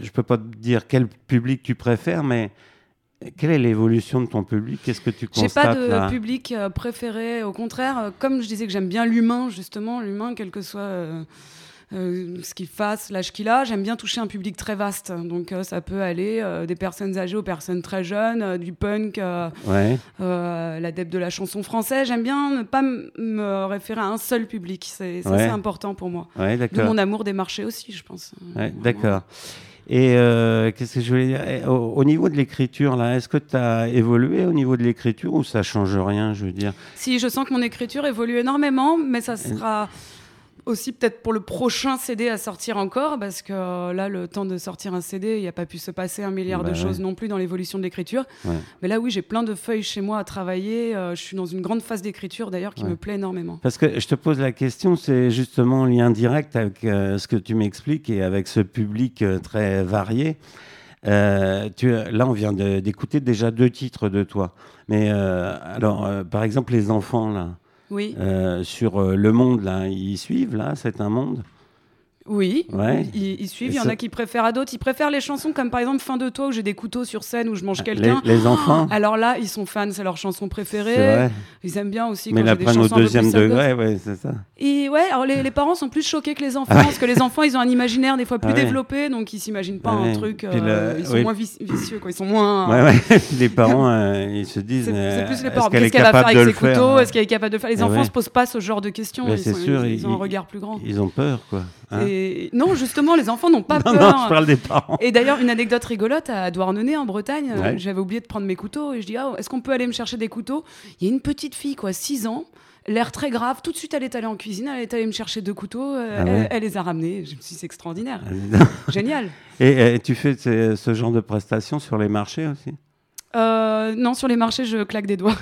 je peux pas te dire quel public tu préfères, mais quelle est l'évolution de ton public? Qu'est-ce que tu J'ai constates pas de là? public euh, préféré. Au contraire, euh, comme je disais que j'aime bien l'humain, justement, l'humain, quel que soit euh, euh, ce qu'il fasse, l'âge qu'il a, j'aime bien toucher un public très vaste. Donc euh, ça peut aller euh, des personnes âgées aux personnes très jeunes, euh, du punk, euh, Ouais, euh, l'adepte de la chanson française. J'aime bien ne pas me référer à un seul public. C'est Ouais. important pour moi. ouais, d'accord. mon amour des marchés aussi, je pense. D'accord. Et euh, qu'est-ce que je voulais dire? Au, au niveau de l'écriture, là, est-ce que tu as évolué au niveau de l'écriture ou ça change rien, je veux dire? Si, je sens que mon écriture évolue énormément, mais ça sera aussi peut-être pour le prochain CD à sortir encore, parce que euh, là, le temps de sortir un CD, il n'y a pas pu se passer un milliard Bah de ouais. choses non plus dans l'évolution de l'écriture. Ouais. Mais là, oui, j'ai plein de feuilles chez moi à travailler. euh, je suis dans une grande phase d'écriture, d'ailleurs, qui Ouais. me plaît énormément. Parce que je te pose la question, c'est justement en lien direct avec euh, ce que tu m'expliques et avec ce public très varié. Euh, tu, là, on vient d'écouter déjà deux titres de toi. Mais euh, alors, euh, par exemple, les enfants, là, Oui, euh, sur euh, Le Monde, là, ils suivent, là, c'est un monde oui, Ouais. ils, ils suivent. Il y en a qui préfèrent à d'autres. Ils préfèrent les chansons comme par exemple Fin de toi, où j'ai des couteaux sur scène, où je mange quelqu'un. les enfants Alors là, ils sont fans, c'est leur chanson préférée. Ils aiment bien aussi Mais quand la prennent au deuxième degré, ouais, c'est ça. Et ouais, alors les, les parents sont plus choqués que les enfants, Ah parce que les enfants, ils ont un imaginaire des fois plus Ah ouais. développé, donc ils s'imaginent pas Ah un truc. Euh, le- ils sont oui. moins vici- vicieux, quoi. Ils sont moins. Ouais, ouais. les parents, euh, ils se disent. C'est plus les parents. Qu'est-ce est qu'elle va faire avec ses couteaux? hein? Est-ce qu'elle est capable de faire? Les enfants se posent pas ce genre de questions. Ils, ont un regard plus grand. Ils ont peur, quoi. Hein. Et non, justement, les enfants n'ont pas non, peur. non, je parle des parents. Et d'ailleurs, une anecdote rigolote à Douarnenez en Bretagne, euh, Ouais. j'avais oublié de prendre mes couteaux et je dis ah, est-ce qu'on peut aller me chercher des couteaux? Il y a une petite fille, quoi, 6 ans, l'air très grave. Tout de suite, elle est allée en cuisine, elle est allée me chercher deux couteaux, euh, Ah ouais elle, elle les a ramenés. Je me suis dit c'est extraordinaire, génial. Et, tu fais ce, ce genre de prestations sur les marchés aussi? Euh, non, sur les marchés, je claque des doigts.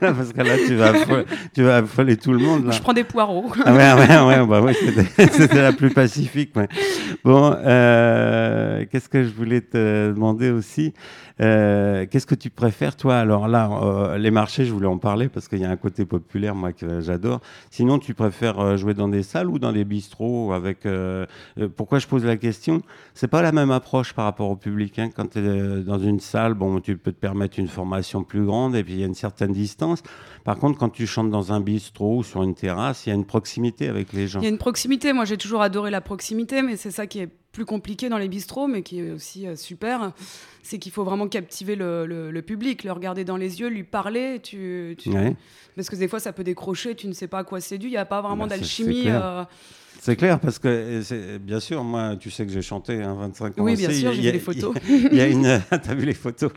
Parce que là, tu vas, affoler, tu vas affoler tout le monde. Là. Je prends des poireaux. Ah ouais, ouais, ouais, bah ouais c'était, c'était la plus pacifique. Ouais. Bon, euh, qu'est-ce que je voulais te demander aussi euh, Qu'est-ce que tu préfères, toi? Alors là, les marchés, je voulais en parler parce qu'il y a un côté populaire, moi, que j'adore. Sinon, tu préfères jouer dans des salles ou dans des bistrots avec Pourquoi je pose la question? C'est pas la même approche par rapport au public. Hein. Quand tu es dans une salle, bon, tu peux te permettre une formation plus grande et puis il y a une certaine distance. Par contre, quand tu chantes dans un bistrot ou sur une terrasse, il y a une proximité avec les gens. Il y a une proximité. Moi, j'ai toujours adoré la proximité, mais c'est ça qui est plus compliqué dans les bistrots, mais qui est aussi euh, super. C'est qu'il faut vraiment captiver le, le- le public, le regarder dans les yeux, lui parler. Tu, tu- Ouais. Parce que des fois, ça peut décrocher, tu ne sais pas à quoi c'est dû. Il n'y a pas vraiment Bah, c'est- d'alchimie. c'est clair. euh, C'est clair parce que bien sûr, moi, tu sais que j'ai chanté hein, 25 ans. Oui, aussi. bien sûr, Il y j'ai a- vu les photos. Il y a une, t'as vu les photos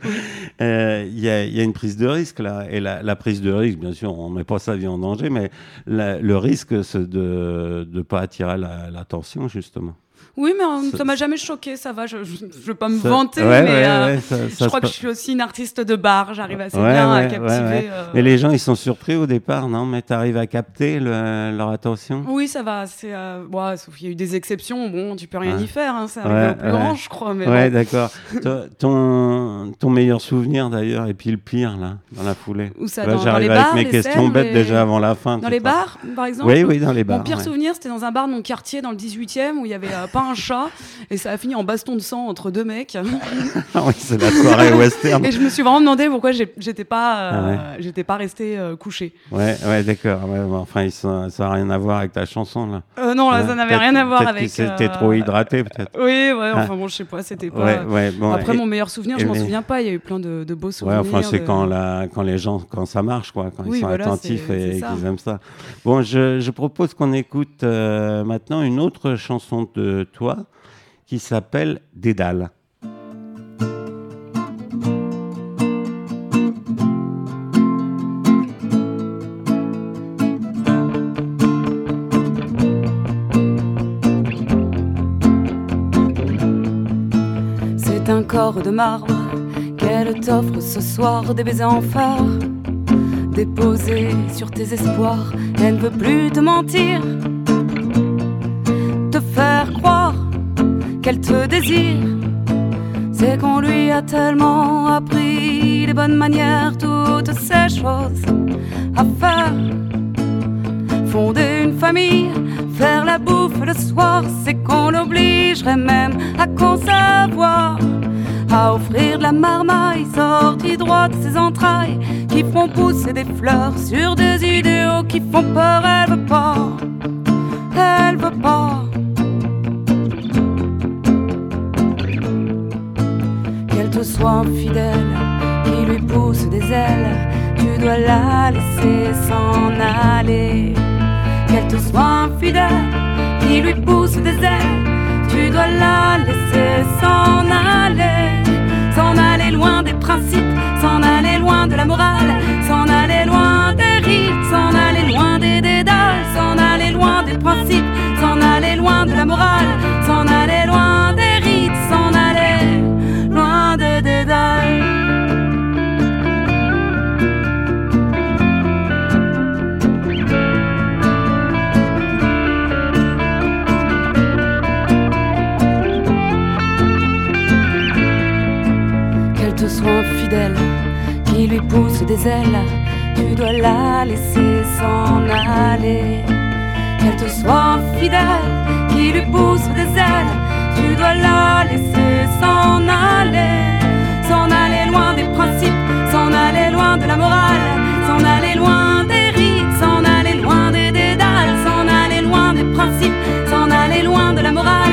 Euh, Il y, a, il y a une prise de risque là, et la, la prise de risque, bien sûr, on met pas sa vie en danger, mais la- le risque, c'est de ne pas attirer la- l'attention justement. Oui, mais Ça- m'a jamais choqué, ça va. Je ne veux pas me Ça- vanter, ouais, mais ouais, euh, ouais, ça- ça je crois que je suis aussi une artiste de bar. J'arrive assez bien à captiver. euh, Mais les gens, ils sont surpris au départ, non Mais tu arrives à capter le- leur attention? Oui, ça va. C'est, euh, sauf qu'il y a eu des exceptions. Bon, tu peux rien y faire. Hein, ça arrive au plus ouais. grand, je crois. Mais Ouais, bon. d'accord. Ton, ton meilleur souvenir d'ailleurs, et puis le pire, là, dans la foulée. Où ça, Là, dans, dans j'arrive les avec bars, mes questions scènes, bêtes les- déjà avant la fin. Dans les bars, par exemple? Oui, oui, dans les bars. Mon pire souvenir, c'était dans un bar de mon quartier, dans le 18e, où il y avait euh, pas un chat, et ça a fini en baston de sang entre deux mecs. Ah oui, c'est la soirée western. et je me suis vraiment demandé pourquoi j'étais pas, euh, Ah j'étais pas restée euh, couchée. Ouais, ouais, d'accord. Ouais, enfin, ils sont- ça n'a rien à voir avec ta chanson, là. Euh, non, là, Ouais, ça n'avait rien à voir avec. C'était euh, trop hydraté, peut-être. Oui, ouais, enfin bon, je sais pas, c'était pas. Ouais, ouais, bon. Après, et- mon meilleur souvenir, je m'en souviens pas. Il y a eu plein de, de beaux Ouais, souvenirs. enfin, c'est de- quand, la, quand les gens, quand ça marche, quoi, quand Oui, ils sont voilà, attentifs et qu'ils aiment ça. Bon, je, je propose qu'on écoute maintenant une autre chanson de toi qui s'appelle Dédale. C'est un corps de marbre qu'elle t'offre ce soir, des baisers en phare, déposés sur tes espoirs. Elle ne veut plus te mentir, qu'elle te désire. C'est qu'on lui a tellement appris les bonnes manières, toutes ces choses à faire. Fonder une famille, faire la bouffe le soir, c'est qu'on l'obligerait même à concevoir, à offrir de la marmaille sortie droite de ses entrailles, qui font pousser des fleurs sur des idéaux qui font peur. Elle veut pas, elle veut pas. Te soit infidèle, qui lui pousse des ailes, tu dois la laisser s'en aller. Qu'elle te soit infidèle, qui lui pousse des ailes, tu dois la laisser s'en aller, s'en aller loin des principes, s'en aller loin de la morale, s'en aller loin des rites, s'en aller loin des dédales, s'en aller loin des principes, s'en aller loin de la morale, pousse des ailes, tu dois la laisser s'en aller. Qu'elle te soit infidèle, qui lui pousse des ailes, tu dois la laisser s'en aller. S'en aller loin des principes, s'en aller loin de la morale, s'en aller loin des rites, s'en aller loin des dédales, s'en aller loin des principes, s'en aller loin de la morale,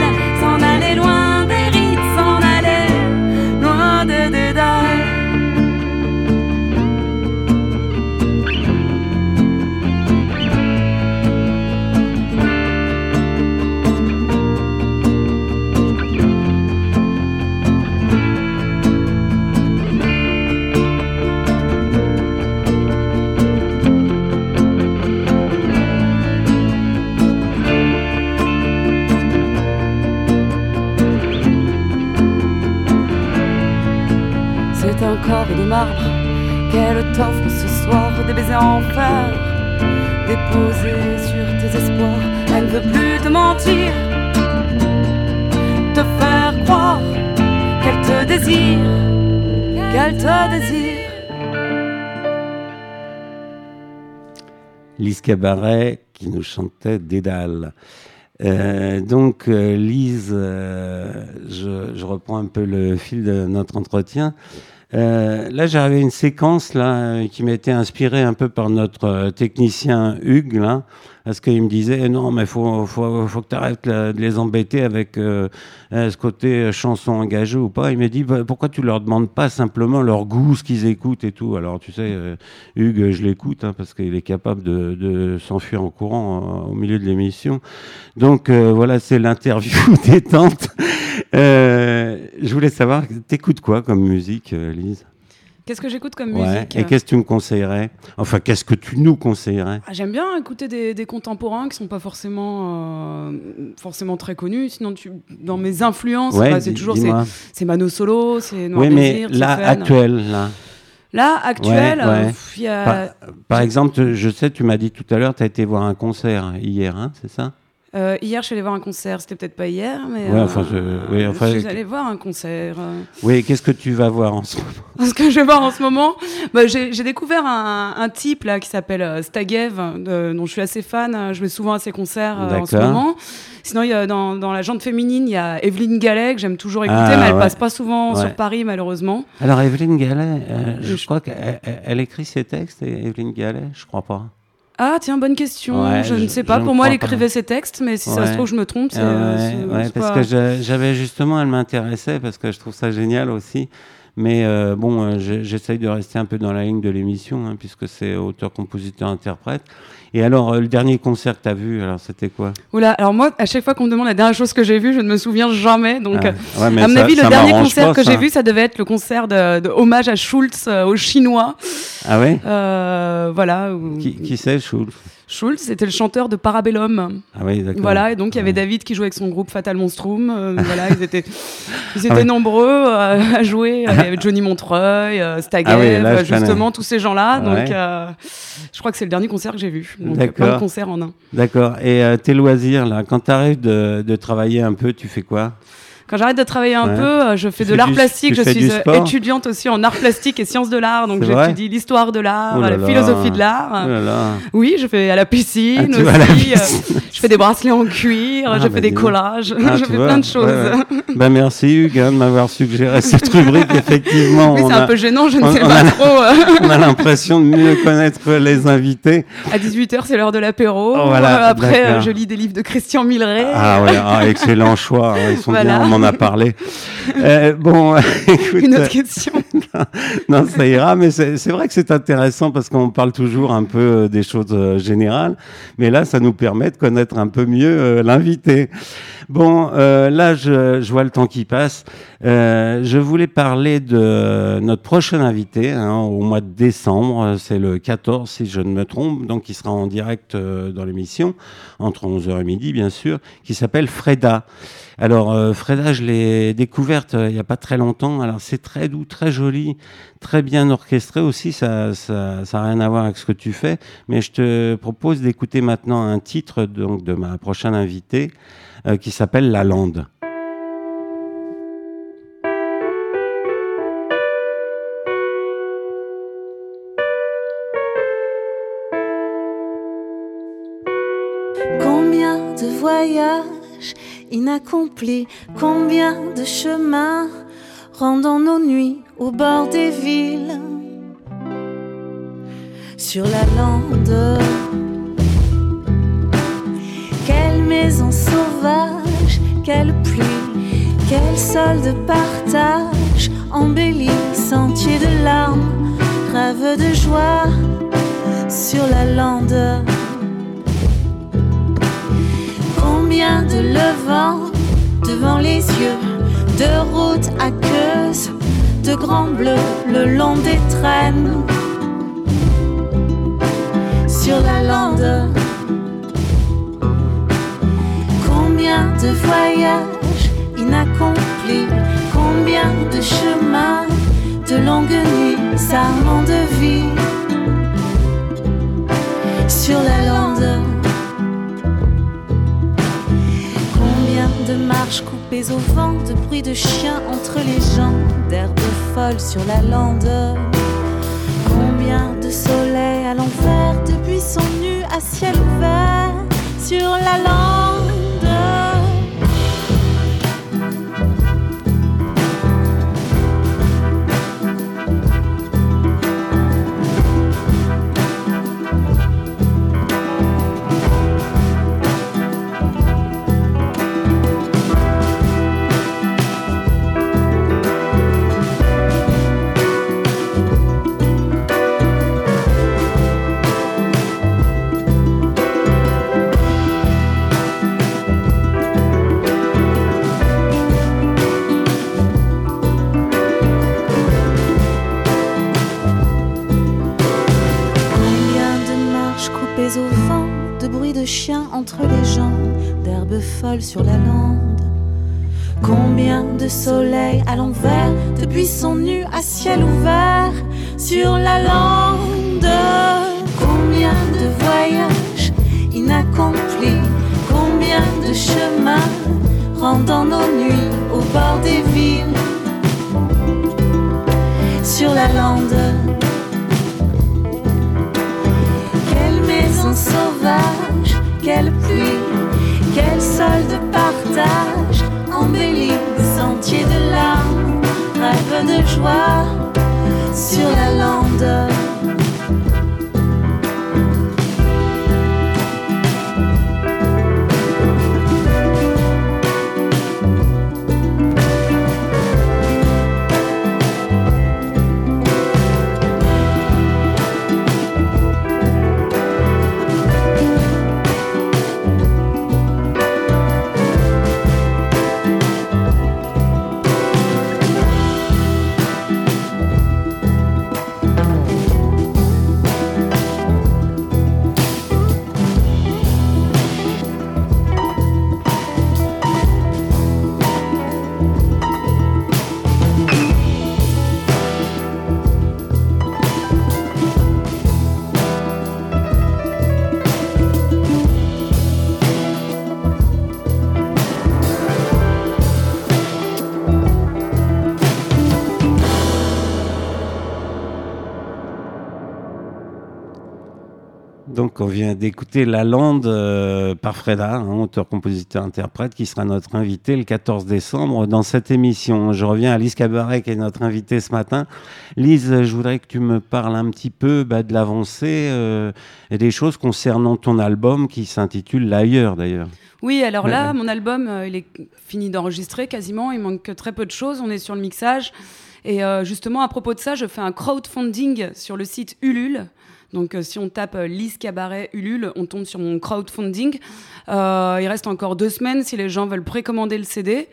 marbre qu'elle t'offre ce soir des baisers en fer déposés sur tes espoirs. Elle ne veut plus te mentir, te faire croire qu'elle te désire, qu'elle te désire. Lise Cabaret qui nous chantait Dédale. Euh, donc, euh, Lise, euh, je, je, reprends un peu le fil de notre entretien. Euh, là, j'avais une séquence là qui m'était inspirée un peu par notre technicien Hugues là, parce qu'il me disait eh non, mais faut faut, faut que tu arrêtes de les embêter avec euh, ce côté chanson engagée ou pas. Il m'a dit bah, pourquoi tu leur demandes pas simplement leur goût, ce qu'ils écoutent et tout? Alors tu sais, euh, Hugues, je l'écoute hein, parce qu'il est capable de, de s'enfuir en courant au milieu de l'émission. Donc voilà, c'est l'interview détente. Je voulais savoir, t'écoutes quoi comme musique, Lise? Qu'est-ce que j'écoute comme ouais. musique? Et qu'est-ce que tu me conseillerais? Enfin, qu'est-ce que tu nous conseillerais? Ah, J'aime bien écouter des, des, contemporains qui sont pas forcément, euh, forcément très connus. Sinon, tu, dans mes influences, ouais, bah, c'est toujours c'est Mano Solo, c'est Noir Oui, Désir, mais là, actuel, là. Là, actuel, ouais, ouais. Euh, y a... par, par, exemple, je sais, tu m'as dit tout à l'heure, tu as été voir un concert hier, hein, c'est ça? Euh, hier, je suis allée voir un concert. C'était peut-être pas hier, mais ouais, enfin, je, oui, enfin, je suis allée voir un concert. Oui, qu'est-ce que tu vas voir en ce moment? Ce que je vais voir en ce moment, bah, j'ai découvert un, un, type là qui s'appelle euh, Stagev, dont je suis assez fan. Je vais souvent à ses concerts euh, en ce moment. Sinon, il y a, dans, dans la jante féminine, il y a Evelyne Gallet que j'aime toujours écouter, ah, mais elle ouais. passe pas souvent ouais. sur Paris malheureusement. Alors Evelyne Gallet, euh, je, je crois qu'elle elle écrit ses textes. Evelyne Gallet, je crois pas. Ah tiens, bonne question. Ouais, je, je, ne sais pas. Pour moi, elle écrivait ses textes, mais si ouais. ça se trouve, je me trompe. Ouais, ouais parce pas... que j'avais justement, elle m'intéressait parce que je trouve ça génial aussi. Mais euh, bon, euh, j'essaye de rester un peu dans la ligne de l'émission, hein, puisque c'est auteur, compositeur, interprète. Et alors, euh, le dernier concert que tu as vu, alors c'était quoi? Oula, alors moi, à chaque fois qu'on me demande la dernière chose que j'ai vue, je ne me souviens jamais. Donc, ah, ouais, à mon ça, avis, le dernier concert pas, que j'ai vu, ça devait être le concert de, de hommage à Schultz euh, aux Chinois. Ah ouais? Euh, Voilà. Où... Qui, qui c'est, Schultz? Schultz, c'était le chanteur de Parabellum. Ah oui, d'accord. Voilà, et donc il y avait David qui jouait avec son groupe Fatal Monstrum. Euh, voilà, ils étaient, ils étaient ah ouais. nombreux euh, à jouer. Il y avait Johnny Montreuil, euh, Stagev, ah oui, là, justement, tous ces gens-là. Ouais. Donc, euh, je crois que c'est le dernier concert que j'ai vu. Donc, plein de concerts en un. D'accord. Et tes loisirs, là, quand tu arrives de, de travailler un peu, tu fais quoi? Quand j'arrête de travailler un ouais. peu, euh, je fais tu de l'art plastique. Je suis euh, étudiante aussi en art plastique et sciences de l'art. Donc j'étudie l'histoire de l'art, oh la philosophie de l'art. Oh oui, je fais à la piscine ah, aussi. La piscine. Euh, je fais des bracelets en cuir. Ah, je bah, fais des collages. Ah, je fais vois, plein de choses. Ouais, ouais. bah, merci Hugues hein, de m'avoir suggéré cette rubrique. Effectivement, oui, c'est un peu gênant. Je ne sais pas trop. on a l'impression de mieux connaître les invités. À 18h, c'est l'heure de l'apéro. Oh, voilà, Après, je lis des livres de Christian Milleray. Ah ouais, excellent choix. Ils sont bien, m'en a parlé. Euh, bon, écoute, Une autre question. non, ça ira, mais c'est vrai que c'est intéressant parce qu'on parle toujours un peu euh, des choses euh, générales, mais là, ça nous permet de connaître un peu mieux l'invité. Bon, euh, là, je, je vois le temps qui passe. Euh, je voulais parler de notre prochain invité hein, au mois de décembre. C'est le 14, si je ne me trompe. Donc, il sera en direct euh, dans l'émission, entre 11h et midi, bien sûr, qui s'appelle Freda. Alors, euh, Je l'ai découverte euh, il n'y a pas très longtemps. Alors, c'est très doux, très joli, très bien orchestré aussi. Ça n'a ça, ça rien à voir avec ce que tu fais. Mais je te propose d'écouter maintenant un titre donc, de ma prochaine invitée euh, qui s'appelle La Lande. Combien de voyages inaccomplis, combien de chemins rendant nos nuits au bord des villes, sur la lande. Quelle maison sauvage, quelle pluie, quel sol de partage, embelli, sentier de larmes, rêve de joie sur la lande. Combien de levants devant les yeux, de routes aqueuses, de grands bleus le long des traînes sur la lande. Combien de voyages inaccomplis, combien de chemins de longues nuits, serment de vie sur la lande. De marches coupées au vent, de bruits de chiens entre les gens, d'herbes folles sur la lande. Combien de soleils à l'envers, de buissons nus à ciel ouvert sur la lande. Entre les gens, d'herbes folles sur la lande. Combien de soleils à l'envers, de buissons nus à ciel ouvert sur la lande. Combien de voyages inaccomplis, combien de chemins rendant nos nuits au bord des villes sur la lande. Quelle maison sauvage, d'écouter La Lande euh, par Freda, hein, auteur, compositeur, interprète, qui sera notre invité le 14 décembre dans cette émission. Je reviens à Lise Cabaret, qui est notre invitée ce matin. Lise, je voudrais que tu me parles un petit peu bah, de l'avancée euh, et des choses concernant ton album qui s'intitule L'ailleurs d'ailleurs. Oui, alors là, Ouais. mon album, euh, il est fini d'enregistrer quasiment. Il manque que très peu de choses. On est sur le mixage. Et euh, justement, à propos de ça, je fais un crowdfunding sur le site Ulule. Donc, euh, si on tape euh, Lise Cabaret Ulule, on tombe sur mon crowdfunding. Euh, il reste encore deux semaines si les gens veulent précommander le CD.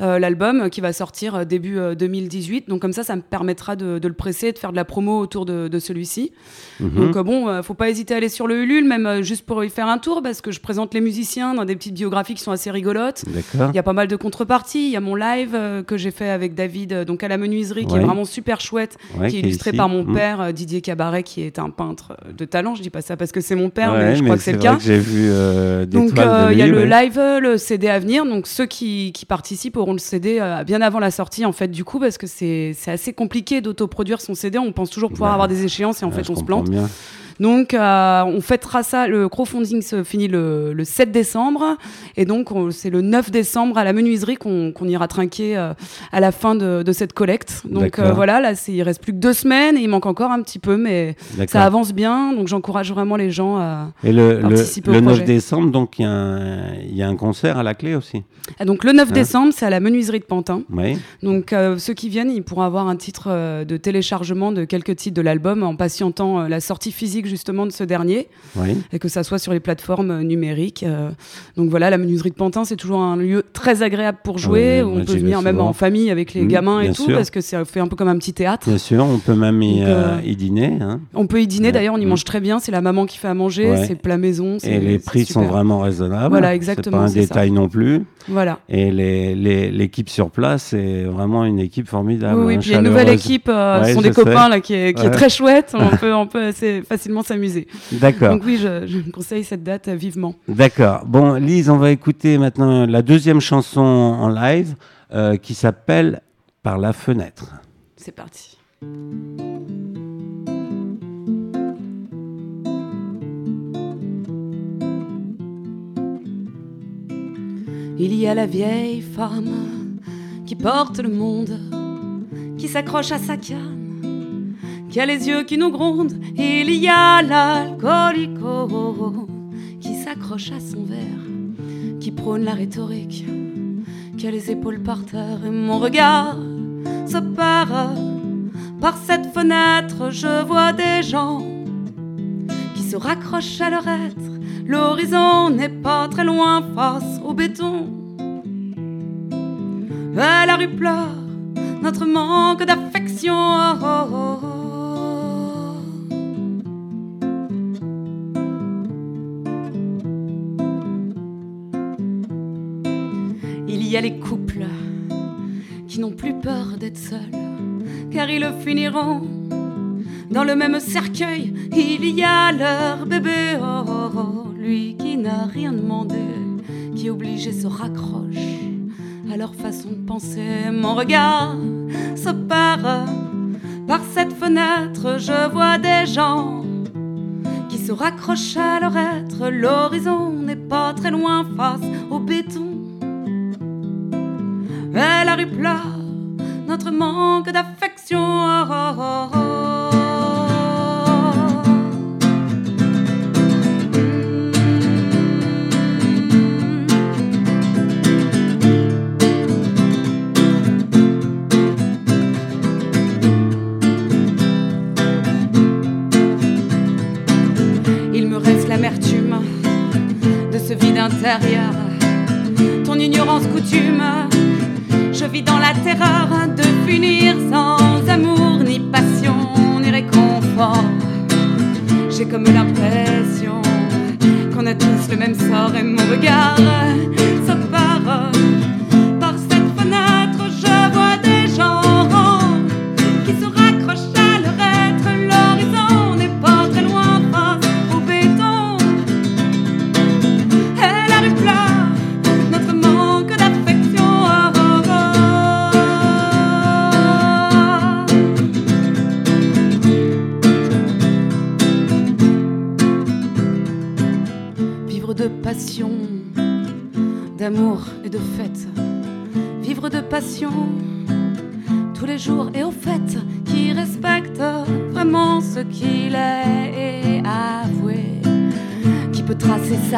Euh, l'album euh, qui va sortir euh, début euh, 2018. Donc comme ça, ça me permettra de, de le presser de faire de la promo autour de, de celui-ci. Mhm. Donc euh, bon, euh, faut pas hésiter à aller sur le Ulule, même euh, juste pour y faire un tour, parce que je présente les musiciens dans des petites biographies qui sont assez rigolotes. Il y a pas mal de contreparties. Il y a mon live euh, que j'ai fait avec David, euh, donc à la menuiserie, qui est vraiment super chouette, Ouais, qui est illustré par mon Mhm. père euh, Didier Cabaret, qui est un peintre euh, de talent. Je dis pas ça parce que c'est mon père, Ouais, mais je crois que c'est le cas. que J'ai vu euh, des Donc euh, il y a le live, euh, le CD à venir. Donc ceux qui, qui participent auront le CD euh, bien avant la sortie en fait du coup parce que c'est assez compliqué d'autoproduire son CD. On pense toujours pouvoir avoir des échéances et en Ouais, fait on se plante. bien. Donc, euh, on fêtera ça. Le crowdfunding se finit le, le 7 décembre. Et donc, on- c'est le 9 décembre à la menuiserie qu'on ira trinquer euh, à la fin de, de cette collecte. Donc, euh, voilà, là, il reste plus que deux semaines et il manque encore un petit peu, mais ça avance bien. Donc, j'encourage vraiment les gens à. Et le, le, participer au le 9 projet. décembre, donc il y, a un- il y a un concert à la clé aussi. Ah, Donc, le 9 Hein? décembre, c'est à la menuiserie de Pantin. Oui. Donc, ceux qui viennent, ils pourront avoir un titre de téléchargement de quelques titres de l'album en patientant la sortie physique musique justement de ce dernier, Oui. et que ça soit sur les plateformes euh, numériques. euh. donc voilà, la menuiserie de Pantin, c'est toujours un lieu très agréable pour jouer, on peut venir même souvent. en famille avec les Mhm, gamins et tout, sûr. parce que ça fait un peu comme un petit théâtre. Bien sûr, on peut même y, euh, y dîner. hein. On peut y dîner, Ouais. d'ailleurs, on y Mhm. mange très bien, c'est la maman qui fait à manger, Ouais. c'est plat maison. c'est- Et les c'est prix sont vraiment raisonnables. Voilà, C'est exactement, pas un c'est ça. détail non plus. Voilà. Et les- les- l'équipe sur place, c'est vraiment une équipe formidable. oui, oui, hein, puis il y a une nouvelle équipe, euh, Ouais, ce sont des copains là, qui est, qui est très chouette, on peut, on peut assez facilement s'amuser. D'accord. Donc oui, je, je conseille cette date vivement. D'accord. Bon, Lise, on va écouter maintenant la deuxième chanson en live euh, qui s'appelle Par la fenêtre. C'est parti. Il y a la vieille femme qui porte le monde, qui s'accroche à sa canne, qui a les yeux qui nous grondent. Il y a l'alcoolico qui s'accroche à son verre, qui prône la rhétorique, qui a les épaules par terre. Et mon regard se perd par cette fenêtre. Je vois des gens qui se raccrochent à leur être. L'horizon n'est pas très loin face au béton. La rue pleure notre manque d'affection. Oh, oh, oh, y a les couples qui n'ont plus peur d'être seuls, car ils le finiront dans le même cercueil. Il y a leur bébé, oh, oh, oh, lui qui n'a rien demandé, qui obligé se raccroche à leur façon de penser. Mon regard se perd par cette fenêtre, je vois des gens qui se raccrochent à leur être. L'horizon n'est pas très loin face au béton. Et la rue pleure notre manque d'affection. Oh, oh, oh. Il me reste l'amertume de ce vide intérieur, ton ignorance coutume. Je vis dans la terreur de finir sans amour, ni passion, ni réconfort. J'ai comme l'impression qu'on a tous le même sort et mon regard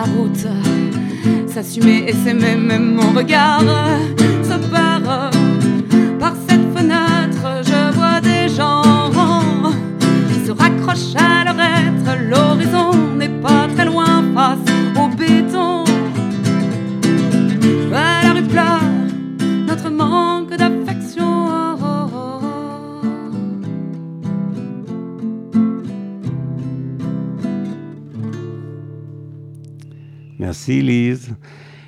route. S'assumer et s'aimer même mon regard Lise.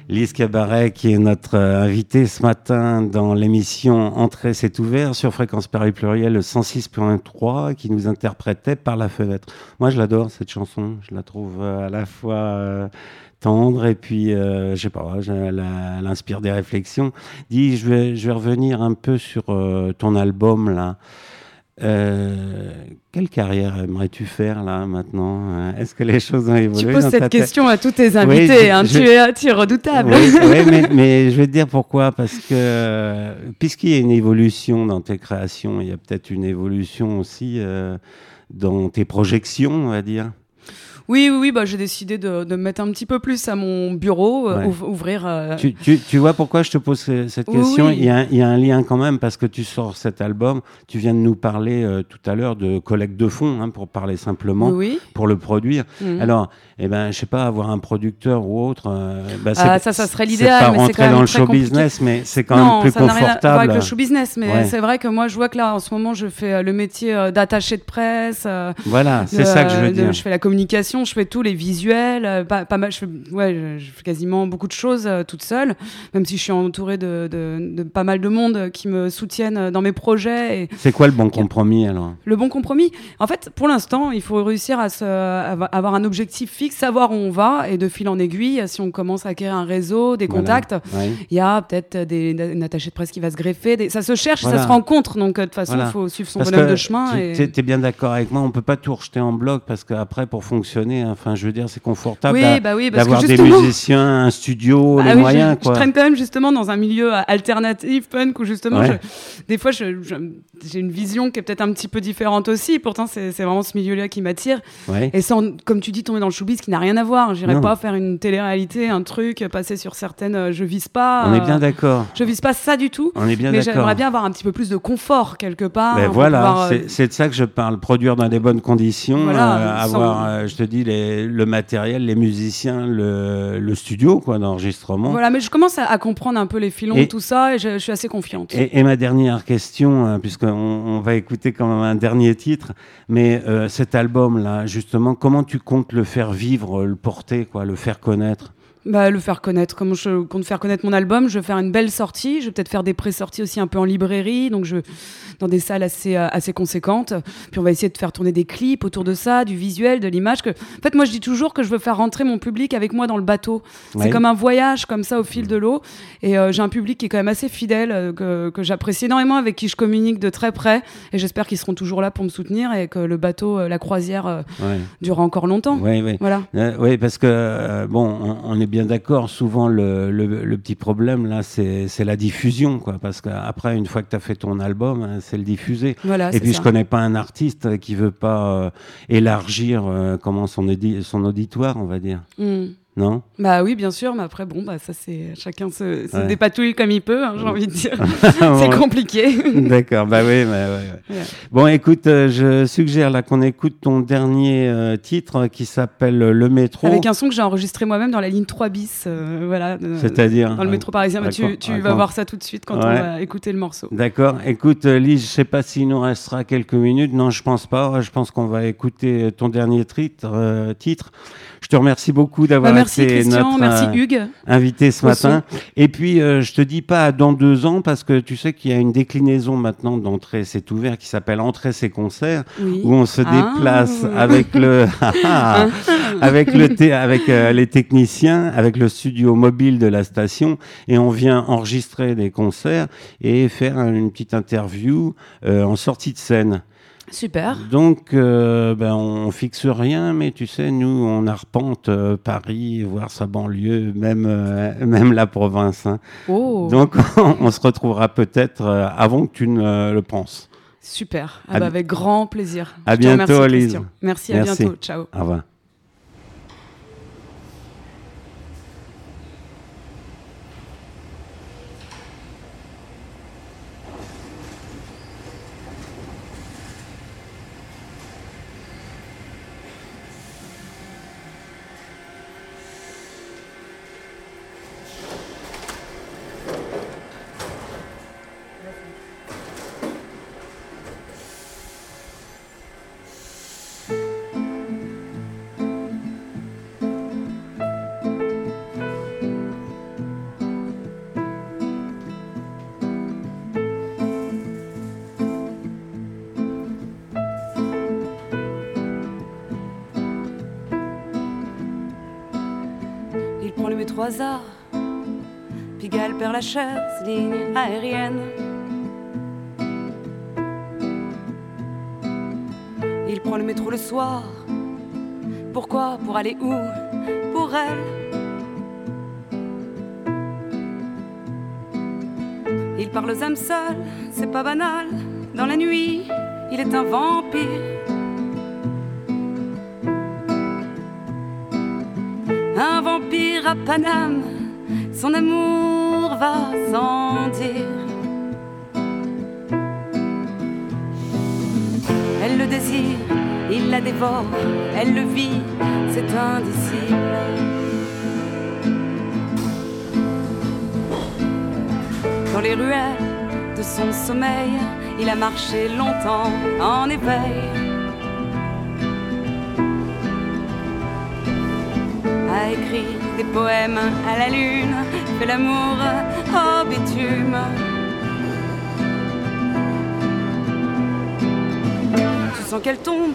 Lise Cabaret, qui est notre euh, invitée ce matin dans l'émission Entrée, c'est ouvert sur Fréquence Paris Pluriel le 106.3, qui nous interprétait par la fenêtre. Moi, je l'adore cette chanson. Je la trouve euh, à la fois euh, tendre et puis, euh, je sais pas, elle, inspire des réflexions. Dis, je vais, revenir un peu sur ton album là. Euh, quelle carrière aimerais-tu faire là maintenant Euh, Est-ce que les choses ont évolué Tu poses dans cette question à tous tes Oui, invités, je- hein, je- tu, es, tu es redoutable. oui, oui, mais, mais je vais te dire pourquoi. Parce que, puisqu'il y a une évolution dans tes créations, il y a peut-être une évolution aussi euh, dans tes projections, on va dire. Oui, oui, oui bah, j'ai décidé de, de me mettre un petit peu plus à mon bureau, euh, Ouais. ouvrir. euh, Tu, tu, tu vois pourquoi je te pose ce- cette question? oui. il, y a, un- il y a un lien quand même parce que tu sors cet album. Tu viens de nous parler euh, tout à l'heure de collecte de fonds, hein, pour parler simplement, Oui. pour le produire. Mhm. Alors, eh ben, je sais pas, avoir un producteur ou autre. euh, bah, Ah, ça, ça serait l'idéal, pas mais c'est rentrer quand même dans le show compliqué. business, mais c'est quand non, même plus ça n'a rien à voir confortable. avec le show business, mais Ouais. c'est vrai que moi, je vois que là, en ce moment, je fais le métier d'attaché de presse. Voilà, c'est ça que je veux dire. Je fais la communication, je fais tous les visuels, euh, pas, pas mal. Je fais, ouais, je, je fais quasiment beaucoup de choses euh, toute seule, même si je suis entourée de, de- de pas mal de monde qui me soutiennent euh, dans mes projets. Et C'est quoi le bon compromis alors? Le bon compromis, en fait, pour l'instant, il faut réussir à se, à avoir un objectif fixe, savoir où on va, et de fil en aiguille, si on commence à acquérir un réseau, des Voilà. contacts, Ouais. il y a peut-être des, une attachée de presse qui va se greffer. des- ça se cherche, Voilà. ça se rencontre. Donc, de toute façon, il Voilà. faut suivre son Parce bonhomme de chemin. et... Tu es, bien d'accord avec moi, on peut pas tout rejeter en bloc parce qu'après, pour fonctionner, enfin, je veux dire, c'est confortable Oui, bah oui, d'avoir des musiciens, un studio, Ah les oui, moyens. je, quoi. je traîne quand même justement dans un milieu euh, alternatif, punk, où justement, Ouais. je- des fois, j'ai une vision qui est peut-être un petit peu différente aussi. Pourtant, c'est vraiment ce milieu-là qui m'attire. Ouais. Et sans, comme tu dis, tomber dans le showbiz qui n'a rien à voir. J'irai Non. pas faire une télé-réalité, un truc, passer sur certaines. euh, Je vise pas. On est euh, bien d'accord. Je vise pas ça du tout. On est bien mais d'accord. j'aimerais bien avoir un petit peu plus de confort quelque part. Ben pour voilà, euh, c'est- de ça que je parle. Produire dans des bonnes conditions, Voilà, euh, sans- avoir, euh, je te dis, les- le matériel, les musiciens, le, le studio quoi d'enregistrement. Voilà, mais je commence à, à comprendre un peu les filons, Et- tout ça, et je, je suis assez confiante. Et, et ma dernière question, euh, puisqu'on on va écouter quand même un dernier titre, mais euh, cet album-là, justement, comment tu comptes le faire vivre, le porter, quoi, le faire connaître? Bah, le faire connaître. Comme je compte faire connaître mon album, je vais faire une belle sortie. Je vais peut-être faire des pré-sorties aussi un peu en librairie, donc je dans des salles assez euh, assez conséquentes. Puis on va essayer de faire tourner des clips autour de ça, du visuel, de l'image. Que en fait, moi, je dis toujours que je veux faire rentrer mon public avec moi dans le bateau. Ouais. C'est comme un voyage comme ça au fil de l'eau. Et euh, j'ai un public qui est quand même assez fidèle, euh, que, que j'apprécie énormément, avec qui je communique de très près. Et j'espère qu'ils seront toujours là pour me soutenir et que le bateau, euh, la croisière, Ouais. durera encore longtemps. Oui, oui. Voilà. Oui, parce que bon, on, on est bien d'accord. Souvent, le, le, le petit problème là, c'est c'est la diffusion, quoi. Parce qu'après, une fois que tu as fait ton album, hein, c'est le diffuser. Voilà, Et puis, ça. je connais pas un artiste qui veut pas euh, élargir euh, comment son, son auditoire, on va dire. Mm. Non? Bah oui, bien sûr, mais après, bon, bah ça, c'est chacun se, se Ouais. dépatouille comme il peut, hein, j'ai envie de dire. C'est compliqué. D'accord, bah oui, bah, ouais, ouais. Ouais. Bon, écoute, euh, je suggère là qu'on écoute ton dernier euh, titre qui s'appelle Le Métro. Avec un son que j'ai enregistré moi-même dans la ligne 3 bis, euh, voilà. euh, C'est-à-dire Dans le métro parisien, tu, vas voir ça tout de suite quand on va écouter le morceau. D'accord. Écoute, euh, Lise, je sais pas s'il nous restera quelques minutes. Non, je pense pas. Je pense qu'on va écouter ton dernier titre. euh, titre. Je te remercie beaucoup d'avoir Bah, été Christian, notre merci euh, Hugues. invité ce matin. Et puis, euh, je te dis pas dans deux ans parce que tu sais qu'il y a une déclinaison maintenant d'entrée, c'est ouvert, qui s'appelle Entrée, c'est concerts, Oui. où on se Ah. déplace avec le, avec le, thé- avec euh, les techniciens, avec le studio mobile de la station, et on vient enregistrer des concerts et faire une petite interview euh, en sortie de scène. Super. Donc, euh, ben, on fixe rien, mais tu sais, nous, on arpente euh, Paris, voir sa banlieue, même, euh, même la province. hein. Oh, Donc, on, se retrouvera peut-être avant que tu ne le penses. super. Ah bah, avec grand plaisir. à Je bientôt, remercie, Lise. Christian. Merci, à Merci. bientôt. Ciao. Au revoir. Chaise, ligne aérienne. Il prend le métro le soir. Pourquoi? Pour aller où? Pour elle. Il parle aux âmes seules, c'est pas banal. Dans la nuit, il est un vampire. vampire à Paname, son amour Elle le désire, il la dévore, elle le vit, c'est indicible. Dans les ruelles de son sommeil, il a marché longtemps en éveil. A écrit des poèmes à la lune, fait l'amour au bitume. Tu sens qu'elle tombe,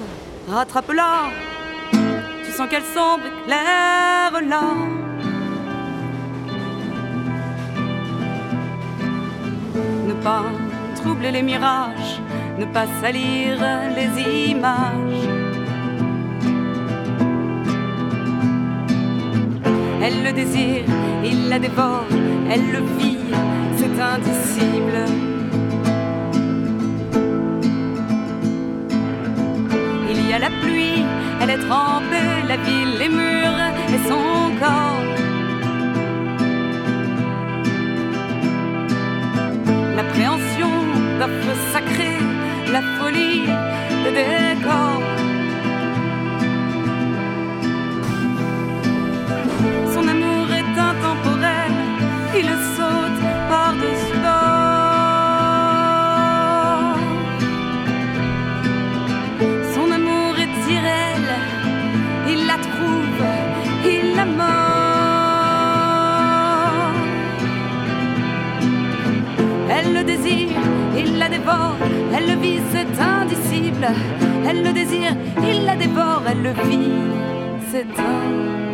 rattrape-la. Tu sens qu'elle sombre, éclaire-la. Ne pas troubler les mirages, ne pas salir les images. Elle le désire, il la dévore, elle le vit, c'est indicible. Il y a la pluie, elle est trempée, la ville, les murs et son corps. L'appréhension d'un feu sacré, la folie des décors. Il la dévore, elle le vit, c'est indicible. Elle le désire, il la dévore, elle le vit, c'est indicible.